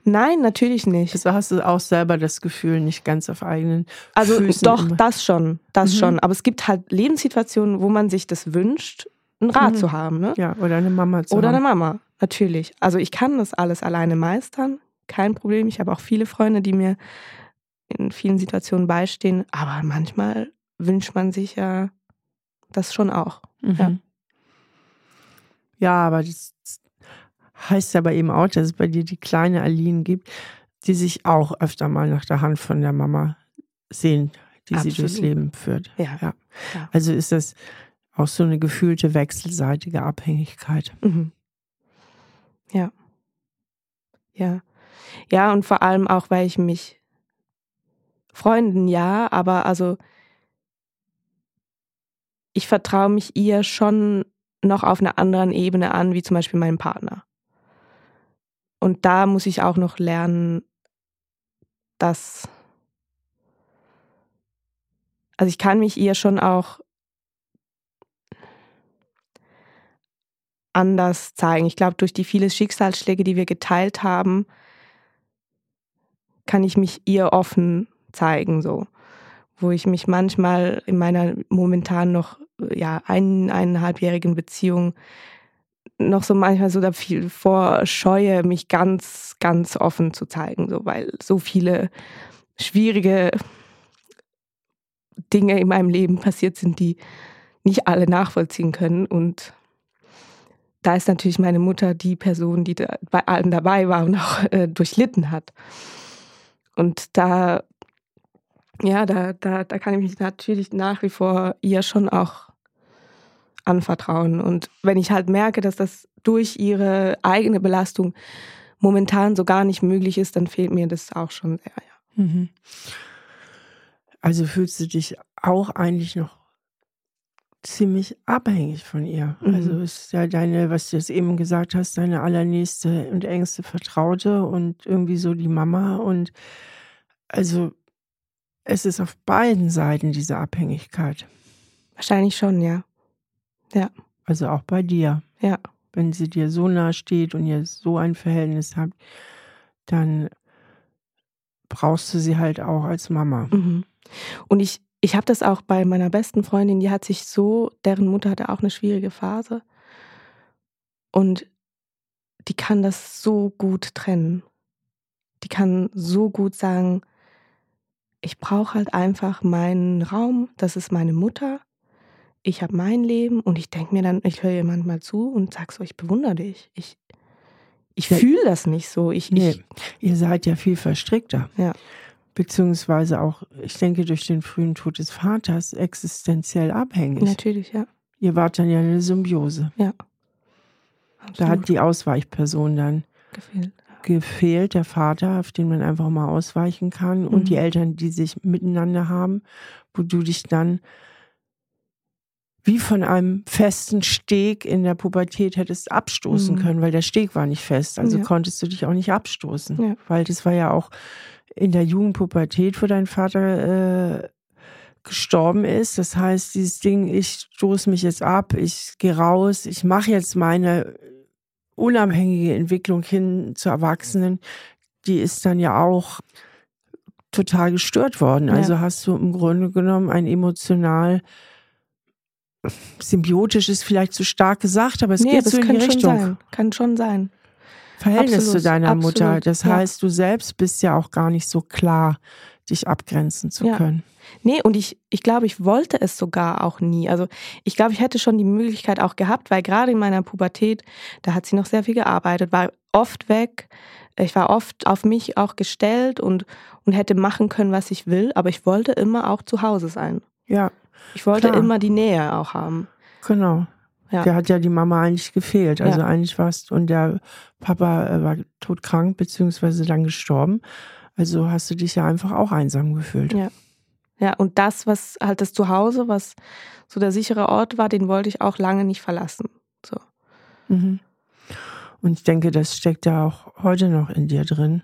Nein, natürlich nicht. Also hast du auch selber das Gefühl, nicht ganz auf eigenen Also Füßen doch, immer. das schon, das Mhm. schon. Aber es gibt halt Lebenssituationen, wo man sich das wünscht, einen Rat Mhm. zu haben, ne? Ja, oder eine Mama zu Oder haben. eine Mama, natürlich. Also ich kann das alles alleine meistern, kein Problem. Ich habe auch viele Freunde, die mir in vielen Situationen beistehen. Aber manchmal wünscht man sich ja das schon auch. Mhm. Ja. Ja, aber das heißt aber eben auch, dass es bei dir die kleine Aline gibt, die sich auch öfter mal nach der Hand von der Mama sehen, die sie durchs Absolut. Leben führt. Ja. Ja. Ja. Also ist das auch so eine gefühlte wechselseitige Abhängigkeit. Mhm. Ja. Ja. Ja, und vor allem auch, weil ich mich Freunden ja, aber also ich vertraue mich ihr schon noch auf einer anderen Ebene an, wie zum Beispiel meinem Partner. Und da muss ich auch noch lernen, dass. Also ich kann mich ihr schon auch anders zeigen. Ich glaube, durch die vielen Schicksalsschläge, die wir geteilt haben, kann ich mich ihr offen zeigen, so. Wo ich mich manchmal in meiner momentan noch, ja, ein, eineinhalbjährigen Beziehung noch so manchmal so davor scheue, mich ganz, ganz offen zu zeigen, so, weil so viele schwierige Dinge in meinem Leben passiert sind, die nicht alle nachvollziehen können und da ist natürlich meine Mutter die Person, die da bei allem dabei war und auch äh, durchlitten hat. Und da, ja, da, da, da kann ich mich natürlich nach wie vor ihr schon auch anvertrauen. Und wenn ich halt merke, dass das durch ihre eigene Belastung momentan so gar nicht möglich ist, dann fehlt mir das auch schon sehr, ja. Mhm. Also fühlst du dich auch eigentlich noch ziemlich abhängig von ihr. Mhm. Also ist ja deine, was du jetzt eben gesagt hast, deine allernächste und engste Vertraute und irgendwie so die Mama. Und also es ist auf beiden Seiten diese Abhängigkeit. Wahrscheinlich schon, ja. Also auch bei dir. Ja. Wenn sie dir so nah steht und ihr so ein Verhältnis habt, dann brauchst du sie halt auch als Mama. Mhm. Und ich, ich habe das auch bei meiner besten Freundin, die hat sich so, deren Mutter hatte auch eine schwierige Phase. Und die kann das so gut trennen. Die kann so gut sagen, ich brauche halt einfach meinen Raum, das ist meine Mutter. Ich habe mein Leben und ich denke mir dann, ich höre ihr manchmal zu und sag so, ich bewundere dich. Ich, ich Ja. fühle das nicht so. Ich, Nee, ich, ihr seid ja viel verstrickter. Ja. Beziehungsweise auch, ich denke, durch den frühen Tod des Vaters existenziell abhängig. natürlich, ja. Ihr wart dann ja eine Symbiose. Da Absolut hat die Ausweichperson dann gefehlt. gefehlt, der Vater, auf den man einfach mal ausweichen kann und Mhm. die Eltern, die sich miteinander haben, wo du dich dann wie von einem festen Steg in der Pubertät hättest abstoßen Mhm. können, weil der Steg war nicht fest. Also Ja. konntest du dich auch nicht abstoßen. Ja. Weil das war ja auch in der Jugendpubertät, wo dein Vater äh, gestorben ist. Das heißt, dieses Ding, ich stoße mich jetzt ab, ich gehe raus, ich mache jetzt meine unabhängige Entwicklung hin zu Erwachsenen, die ist dann ja auch total gestört worden. Ja. Also hast du im Grunde genommen ein emotional symbiotisch ist vielleicht zu stark gesagt, aber es nee, geht so in die kann schon Richtung. sein. Kann schon sein. Verhältnis Absolut, zu deiner absolut, Mutter. Das ja. heißt, du selbst bist ja auch gar nicht so klar, dich abgrenzen zu Ja. können. Nee, und ich, ich glaube, ich wollte es sogar auch nie. Also ich glaube, ich hätte schon die Möglichkeit auch gehabt, weil gerade in meiner Pubertät, da hat sie noch sehr viel gearbeitet, war oft weg. Ich war oft auf mich auch gestellt und, und hätte machen können, was ich will, aber ich wollte immer auch zu Hause sein. Ja, Ich wollte Klar. immer die Nähe auch haben. genau. Ja. Der hat ja die Mama eigentlich gefehlt. Also ja. eigentlich warst und der Papa äh, war todkrank beziehungsweise dann gestorben. Also hast du dich ja einfach auch einsam gefühlt. Ja. Ja, und das, was halt das Zuhause, was so der sichere Ort war, den wollte ich auch lange nicht verlassen. So. Mhm. Und ich denke, das steckt ja auch heute noch in dir drin.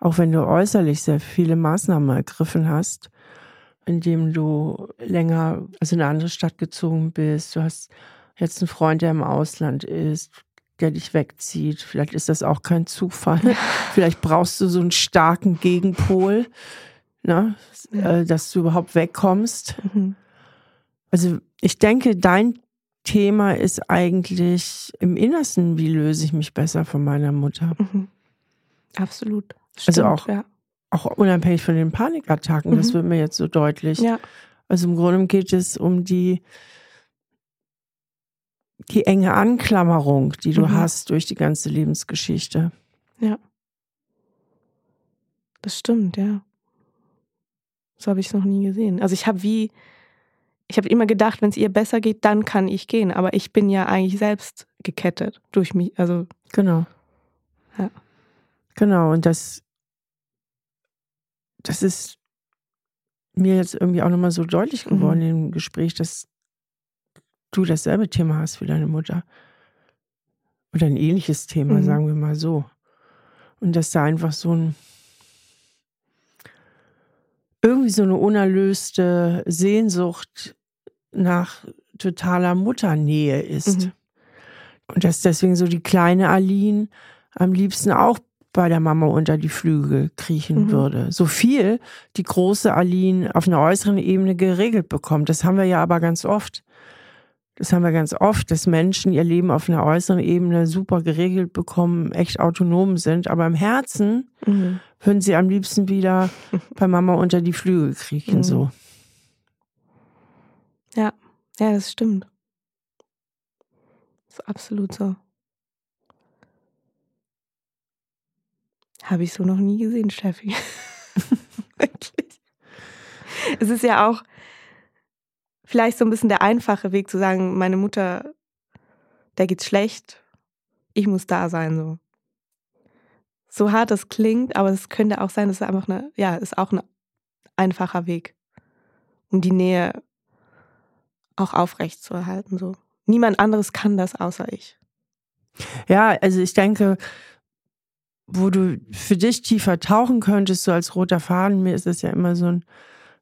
Auch wenn du äußerlich sehr viele Maßnahmen ergriffen hast, indem du länger, also in eine andere Stadt gezogen bist. Du hast jetzt einen Freund, der im Ausland ist, der dich wegzieht. Vielleicht ist das auch kein Zufall. Vielleicht brauchst du so einen starken Gegenpol, ne? Ja. Äh, dass du überhaupt wegkommst. Mhm. Also ich denke, dein Thema ist eigentlich im Innersten, wie löse ich mich besser von meiner Mutter. Mhm. Absolut. Also Stimmt, also auch, ja. auch unabhängig von den Panikattacken, mhm. das wird mir jetzt so deutlich. Ja. Also im Grunde geht es um die, die enge Anklammerung, die du mhm. hast durch die ganze Lebensgeschichte. Ja. Das stimmt, ja. So habe ich es noch nie gesehen. Also ich habe wie, ich habe immer gedacht, wenn es ihr besser geht, dann kann ich gehen. Aber ich bin ja eigentlich selbst gekettet durch mich. Also genau. Ja. Genau. Und das, das ist mir jetzt irgendwie auch nochmal so deutlich geworden mhm. im Gespräch, dass du dasselbe Thema hast wie deine Mutter. Oder ein ähnliches Thema, mhm. sagen wir mal so. Und dass da einfach so ein irgendwie so eine unerlöste Sehnsucht nach totaler Mutternähe ist. Mhm. Und dass deswegen so die kleine Aline am liebsten auch bei der Mama unter die Flügel kriechen mhm. würde. So viel die große Aline auf einer äußeren Ebene geregelt bekommt. Das haben wir ja aber ganz oft. Das haben wir ganz oft, dass Menschen ihr Leben auf einer äußeren Ebene super geregelt bekommen, echt autonom sind, aber im Herzen mhm. würden sie am liebsten wieder bei Mama unter die Flügel kriechen, mhm. so. Ja, ja, das stimmt. Das ist absolut so. Habe ich so noch nie gesehen, Steffi. Wirklich. Es ist ja auch vielleicht so ein bisschen der einfache Weg zu sagen, meine Mutter, der geht's schlecht, ich muss da sein, so. So hart es klingt, aber es könnte auch sein, dass es einfach eine, ja, ist auch ein einfacher Weg, um die Nähe auch aufrecht zu erhalten. So. Niemand anderes kann das außer ich. Ja, also ich denke, wo du für dich tiefer tauchen könntest, so als roter Faden, mir ist es ja immer so ein,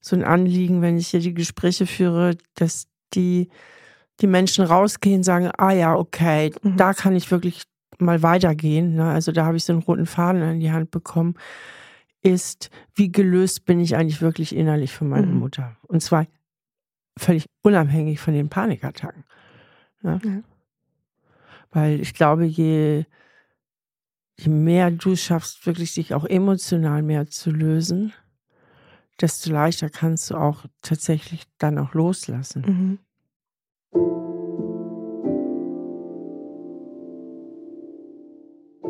so ein Anliegen, wenn ich hier die Gespräche führe, dass die, die Menschen rausgehen, sagen, ah ja, okay, mhm. da kann ich wirklich mal weitergehen. Ne? Also da habe ich so einen roten Faden in die Hand bekommen, ist, wie gelöst bin ich eigentlich wirklich innerlich von meiner mhm. Mutter? Und zwar völlig unabhängig von den Panikattacken. Ne? Ja. Weil ich glaube, je, je mehr du schaffst, wirklich dich auch emotional mehr zu lösen, desto leichter kannst du auch tatsächlich dann auch loslassen. Mhm.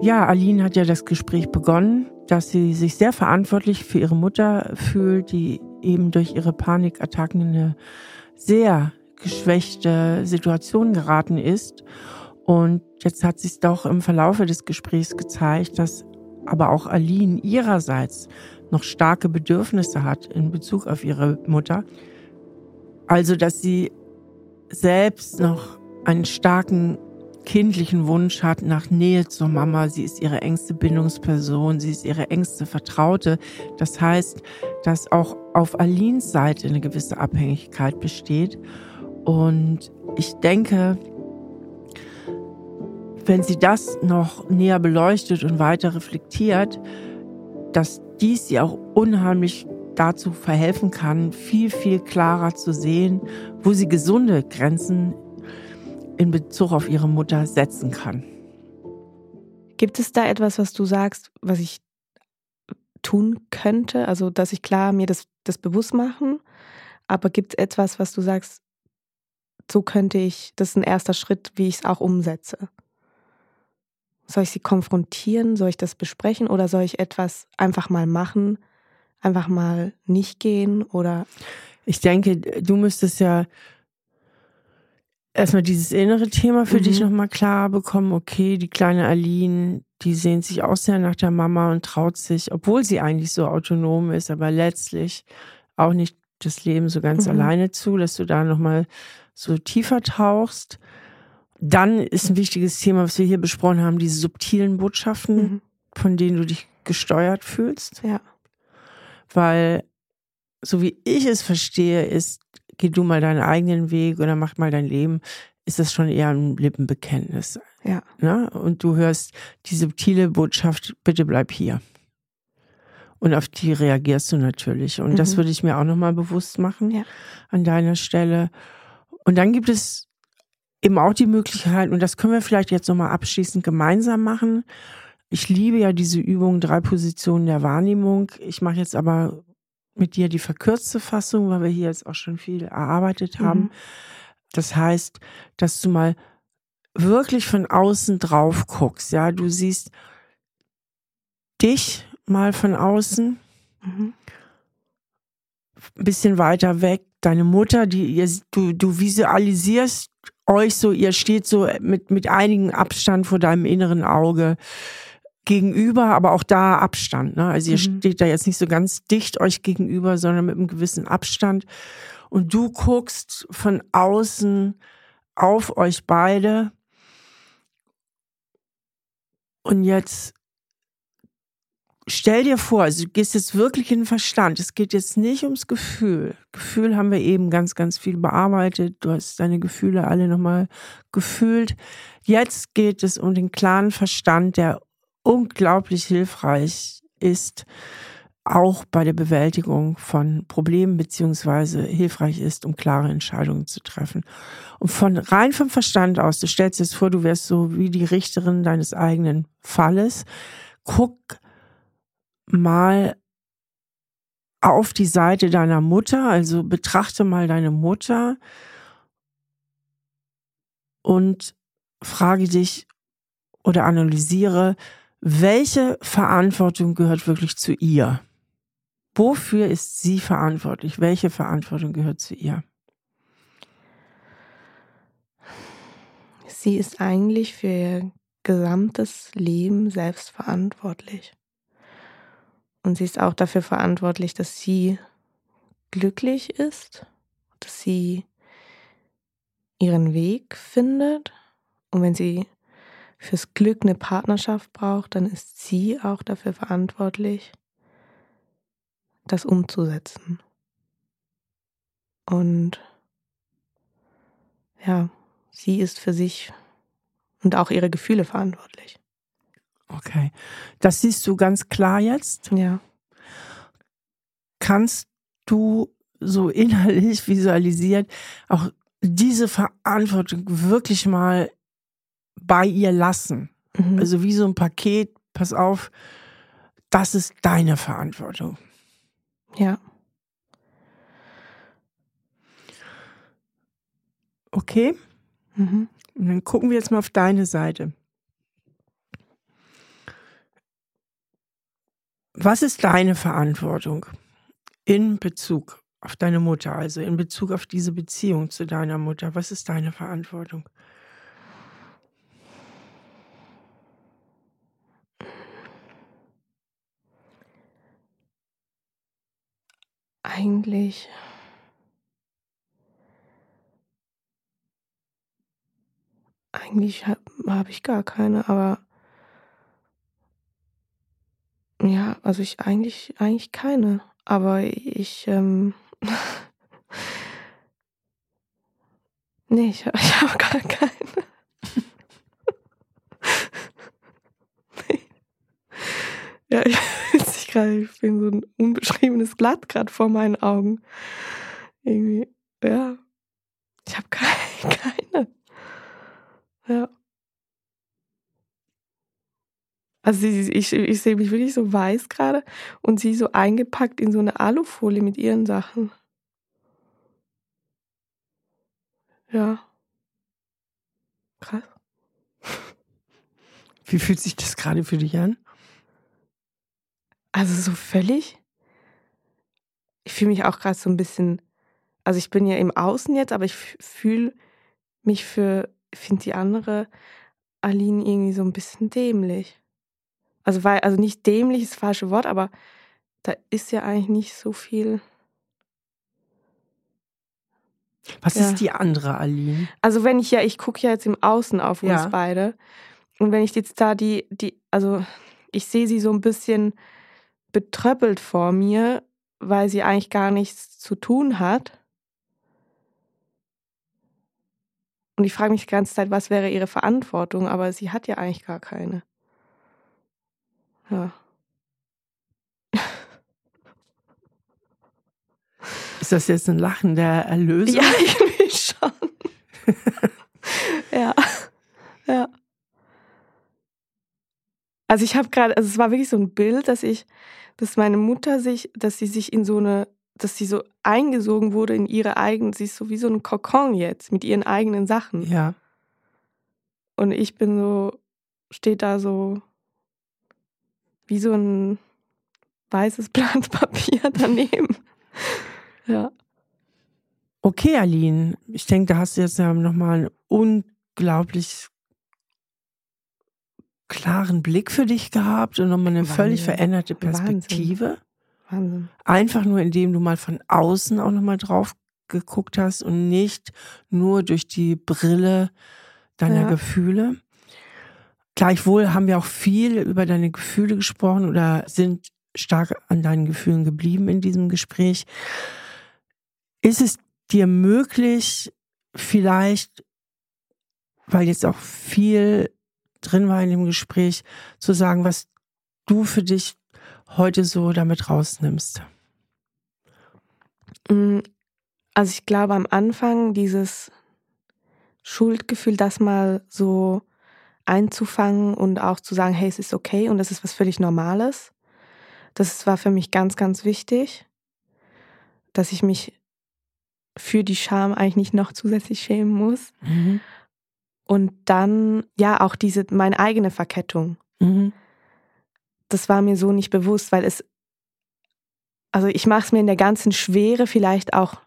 Ja, Aline hat ja das Gespräch begonnen, dass sie sich sehr verantwortlich für ihre Mutter fühlt, die eben durch ihre Panikattacken in eine sehr geschwächte Situation geraten ist. Und jetzt hat sich doch im Verlaufe des Gesprächs gezeigt, dass aber auch Aline ihrerseits noch starke Bedürfnisse hat in Bezug auf ihre Mutter. Also, dass sie selbst noch einen starken kindlichen Wunsch hat nach Nähe zur Mama. Sie ist ihre engste Bindungsperson, sie ist ihre engste Vertraute. Das heißt, dass auch auf Alins Seite eine gewisse Abhängigkeit besteht. Und ich denke, wenn sie das noch näher beleuchtet und weiter reflektiert, dass dies sie auch unheimlich dazu verhelfen kann, viel, viel klarer zu sehen, wo sie gesunde Grenzen in Bezug auf ihre Mutter setzen kann. Gibt es da etwas, was du sagst, was ich tun könnte? Also, dass ich klar mir das, das bewusst machen, aber gibt es etwas, was du sagst, so könnte ich, das ist ein erster Schritt, wie ich es auch umsetze? Soll ich sie konfrontieren? Soll ich das besprechen? Oder soll ich etwas einfach mal machen? Einfach mal nicht gehen? Oder? Ich denke, du müsstest ja erstmal dieses innere Thema für Mhm. dich nochmal klar bekommen. Okay, die kleine Aline, die sehnt sich auch sehr nach der Mama und traut sich, obwohl sie eigentlich so autonom ist, aber letztlich auch nicht das Leben so ganz Mhm. alleine zu, dass du da nochmal so tiefer tauchst. Dann ist ein wichtiges Thema, was wir hier besprochen haben, diese subtilen Botschaften, Mhm. von denen du dich gesteuert fühlst. Ja. Weil, so wie ich es verstehe, ist, geh du mal deinen eigenen Weg oder mach mal dein Leben, ist das schon eher ein Lippenbekenntnis. Ja. Ne? Und du hörst die subtile Botschaft, bitte bleib hier. Und auf die reagierst du natürlich. Und das Mhm. würde ich mir auch nochmal bewusst machen Ja. an deiner Stelle. Und dann gibt es eben auch die Möglichkeit, und das können wir vielleicht jetzt nochmal abschließend gemeinsam machen. Ich liebe ja diese Übung, drei Positionen der Wahrnehmung. Ich mache jetzt aber mit dir die verkürzte Fassung, weil wir hier jetzt auch schon viel erarbeitet haben. Mhm. Das heißt, dass du mal wirklich von außen drauf guckst. Ja, du siehst dich mal von außen, Mhm. ein bisschen weiter weg, deine Mutter, die du, du visualisierst euch so, ihr steht so mit, mit einigem Abstand vor deinem inneren Auge gegenüber, aber auch da Abstand. Ne? Also ihr Mhm. steht da jetzt nicht so ganz dicht euch gegenüber, sondern mit einem gewissen Abstand. Und du guckst von außen auf euch beide. Und jetzt stell dir vor, also du gehst jetzt wirklich in den Verstand. Es geht jetzt nicht ums Gefühl. Gefühl haben wir eben ganz, ganz viel bearbeitet. Du hast deine Gefühle alle nochmal gefühlt. Jetzt geht es um den klaren Verstand, der unglaublich hilfreich ist, auch bei der Bewältigung von Problemen beziehungsweise hilfreich ist, um klare Entscheidungen zu treffen. Und von rein vom Verstand aus, du stellst dir jetzt vor, du wärst so wie die Richterin deines eigenen Falles. Guck mal auf die Seite deiner Mutter, also betrachte mal deine Mutter und frage dich oder analysiere, welche Verantwortung gehört wirklich zu ihr? Wofür ist sie verantwortlich? Welche Verantwortung gehört zu ihr? Sie ist eigentlich für ihr gesamtes Leben selbst verantwortlich. Und sie ist auch dafür verantwortlich, dass sie glücklich ist, dass sie ihren Weg findet. Und wenn sie fürs Glück eine Partnerschaft braucht, dann ist sie auch dafür verantwortlich, das umzusetzen. Und ja, sie ist für sich und auch ihre Gefühle verantwortlich. Okay. Das siehst du ganz klar jetzt. Ja. Kannst du so innerlich visualisiert auch diese Verantwortung wirklich mal bei ihr lassen? Mhm. Also wie so ein Paket, pass auf, das ist deine Verantwortung. ja. Okay? Mhm. Und dann gucken wir jetzt mal auf deine Seite. Was ist deine Verantwortung in Bezug auf deine Mutter, also in Bezug auf diese Beziehung zu deiner Mutter? Was ist deine Verantwortung? Eigentlich. Eigentlich habe hab ich gar keine, aber ja, also ich eigentlich eigentlich keine, aber ich ähm ne, ich, ich habe gar keine. ne. Ja, ich sich gerade, ich bin so ein unbeschriebenes Blatt gerade vor meinen Augen. Irgendwie, ja. Ich habe keine. Ja. Also sie- ich, ich sehe mich wirklich so weiß gerade und sie so eingepackt in so eine Alufolie mit ihren Sachen. Ja. Krass. Wie fühlt sich das gerade für dich an? Also so völlig. Ich fühle mich auch gerade so ein bisschen, also ich bin ja im Außen jetzt, aber ich fühle mich für, finde die andere Aline irgendwie so ein bisschen dämlich. Also, weil, also nicht dämlich ist das falsche Wort, aber da ist ja eigentlich nicht so viel. Was ja. ist die andere Aline? Also wenn ich ja, ich gucke ja jetzt im Außen auf uns ja. beide. Und wenn ich jetzt da die, die, also ich sehe sie so ein bisschen betröppelt vor mir, weil sie eigentlich gar nichts zu tun hat. Und ich frage mich die ganze Zeit, was wäre ihre Verantwortung, aber sie hat ja eigentlich gar keine. Ja. Ist das jetzt ein Lachen der Erlösung? Ja, irgendwie schon. ja. Ja. Also ich habe gerade, also es war wirklich so ein Bild, dass ich, dass meine Mutter sich, dass sie sich in so eine, dass sie so eingesogen wurde in ihre eigenen, sie ist so wie so ein Kokon jetzt mit ihren eigenen Sachen. Ja. Und ich bin so, steht da so wie so ein weißes Blatt Papier daneben. ja. Okay, Aline, ich denke, da hast du jetzt ja nochmal einen unglaublich klaren Blick für dich gehabt und nochmal eine Wahnsinn. völlig veränderte Perspektive. Wahnsinn. Wahnsinn. Einfach nur, indem du mal von außen auch nochmal drauf geguckt hast und nicht nur durch die Brille deiner ja. Gefühle. Gleichwohl haben wir auch viel über deine Gefühle gesprochen oder sind stark an deinen Gefühlen geblieben in diesem Gespräch. Ist es dir möglich, vielleicht, weil jetzt auch viel drin war in dem Gespräch, zu sagen, was du für dich heute so damit rausnimmst? Mm, also ich glaube am Anfang dieses Schuldgefühl, das mal so einzufangen und auch zu sagen, hey, es ist okay und das ist was völlig Normales. Das war für mich ganz, ganz wichtig, dass ich mich für die Scham eigentlich nicht noch zusätzlich schämen muss. Mhm. Und dann, ja, auch diese, meine eigene Verkettung. Mhm. Das war mir so nicht bewusst, weil es, also ich mache es mir in der ganzen Schwere vielleicht auch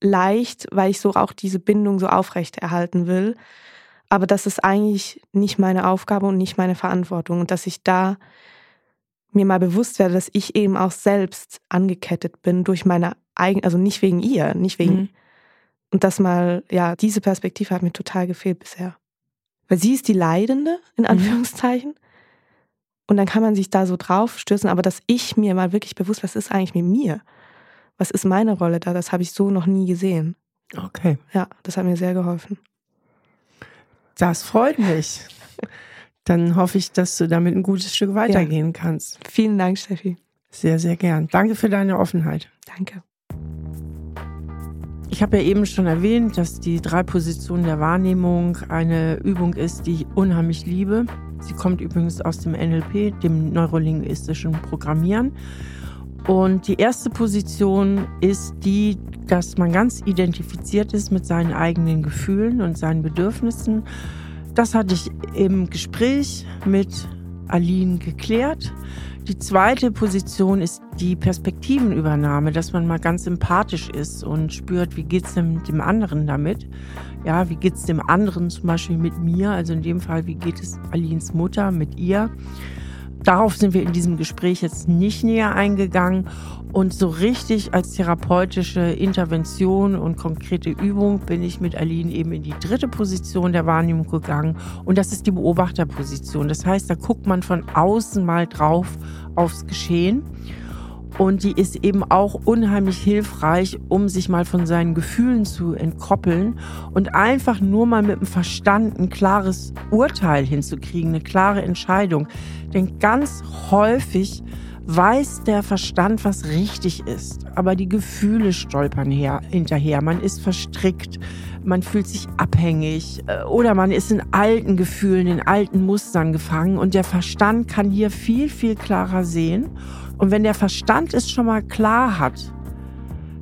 leicht, weil ich so auch diese Bindung so aufrecht erhalten will. Aber das ist eigentlich nicht meine Aufgabe und nicht meine Verantwortung. Und dass ich da mir mal bewusst werde, dass ich eben auch selbst angekettet bin durch meine eigene, also nicht wegen ihr, nicht wegen mhm. Und das mal, ja, diese Perspektive hat mir total gefehlt bisher. Weil sie ist die Leidende, in mhm. Anführungszeichen. Mhm. Und dann kann man sich da so drauf stürzen, aber dass ich mir mal wirklich bewusst, was ist eigentlich mit mir? Was ist meine Rolle da? Das habe ich so noch nie gesehen. Okay. Ja, das hat mir sehr geholfen. Das freut mich. Dann hoffe ich, dass du damit ein gutes Stück weitergehen ja. kannst. Vielen Dank, Steffi. Sehr, sehr gern. Danke für deine Offenheit. Danke. Ich habe ja eben schon erwähnt, dass die drei Positionen der Wahrnehmung eine Übung ist, die ich unheimlich liebe. Sie kommt übrigens aus dem NLP, dem neurolinguistischen Programmieren. Und die erste Position ist die, dass man ganz identifiziert ist mit seinen eigenen Gefühlen und seinen Bedürfnissen. Das hatte ich im Gespräch mit Aline geklärt. Die zweite Position ist die Perspektivenübernahme, dass man mal ganz sympathisch ist und spürt, wie geht es dem, anderen damit. Ja, wie geht es dem anderen zum Beispiel mit mir, also in dem Fall, wie geht es Alins Mutter mit ihr. Darauf sind wir in diesem Gespräch jetzt nicht näher eingegangen. Und so richtig als therapeutische Intervention und konkrete Übung bin ich mit Aline eben in die dritte Position der Wahrnehmung gegangen. Und das ist die Beobachterposition. Das heißt, da guckt man von außen mal drauf aufs Geschehen und die ist eben auch unheimlich hilfreich, um sich mal von seinen Gefühlen zu entkoppeln und einfach nur mal mit dem Verstand ein klares Urteil hinzukriegen, eine klare Entscheidung. Denn ganz häufig weiß der Verstand, was richtig ist, aber die Gefühle stolpern her, hinterher. Man ist verstrickt, man fühlt sich abhängig äh, oder man ist in alten Gefühlen, in alten Mustern gefangen und der Verstand kann hier viel, viel klarer sehen und wenn der Verstand es schon mal klar hat,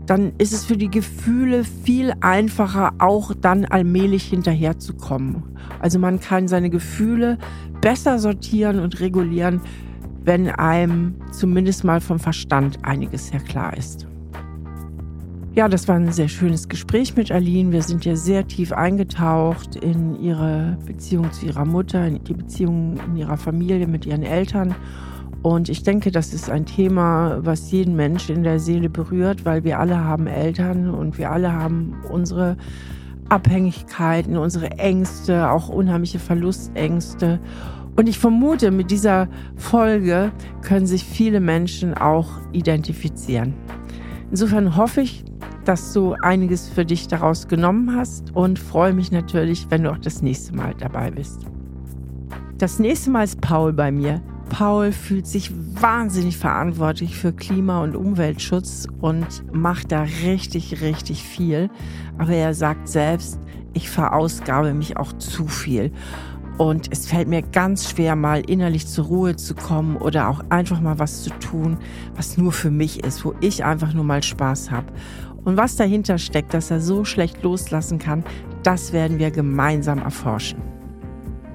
dann ist es für die Gefühle viel einfacher, auch dann allmählich hinterherzukommen. Also man kann seine Gefühle besser sortieren und regulieren, wenn einem zumindest mal vom Verstand einiges sehr klar ist. Ja, das war ein sehr schönes Gespräch mit Aline. Wir sind ja sehr tief eingetaucht in ihre Beziehung zu ihrer Mutter, in die Beziehung in ihrer Familie mit ihren Eltern. Und ich denke, das ist ein Thema, was jeden Menschen in der Seele berührt, weil wir alle haben Eltern und wir alle haben unsere Abhängigkeiten, unsere Ängste, auch unheimliche Verlustängste. Und ich vermute, mit dieser Folge können sich viele Menschen auch identifizieren. Insofern hoffe ich, dass du einiges für dich daraus genommen hast und freue mich natürlich, wenn du auch das nächste Mal dabei bist. Das nächste Mal ist Paul bei mir. Paul fühlt sich wahnsinnig verantwortlich für Klima- und Umweltschutz und macht da richtig, richtig viel. Aber er sagt selbst, ich verausgabe mich auch zu viel. Und es fällt mir ganz schwer, mal innerlich zur Ruhe zu kommen oder auch einfach mal was zu tun, was nur für mich ist, wo ich einfach nur mal Spaß habe. Und was dahinter steckt, dass er so schlecht loslassen kann, das werden wir gemeinsam erforschen.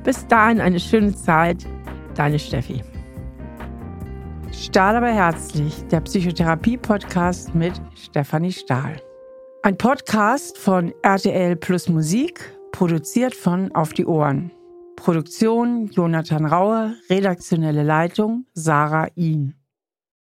Bis dahin eine schöne Zeit, deine Steffi. Stahl aber herzlich, der Psychotherapie-Podcast mit Stefanie Stahl. Ein Podcast von RTL Plus Musik, produziert von Auf die Ohren. Produktion Jonathan Raue, redaktionelle Leitung Sarah Ihn.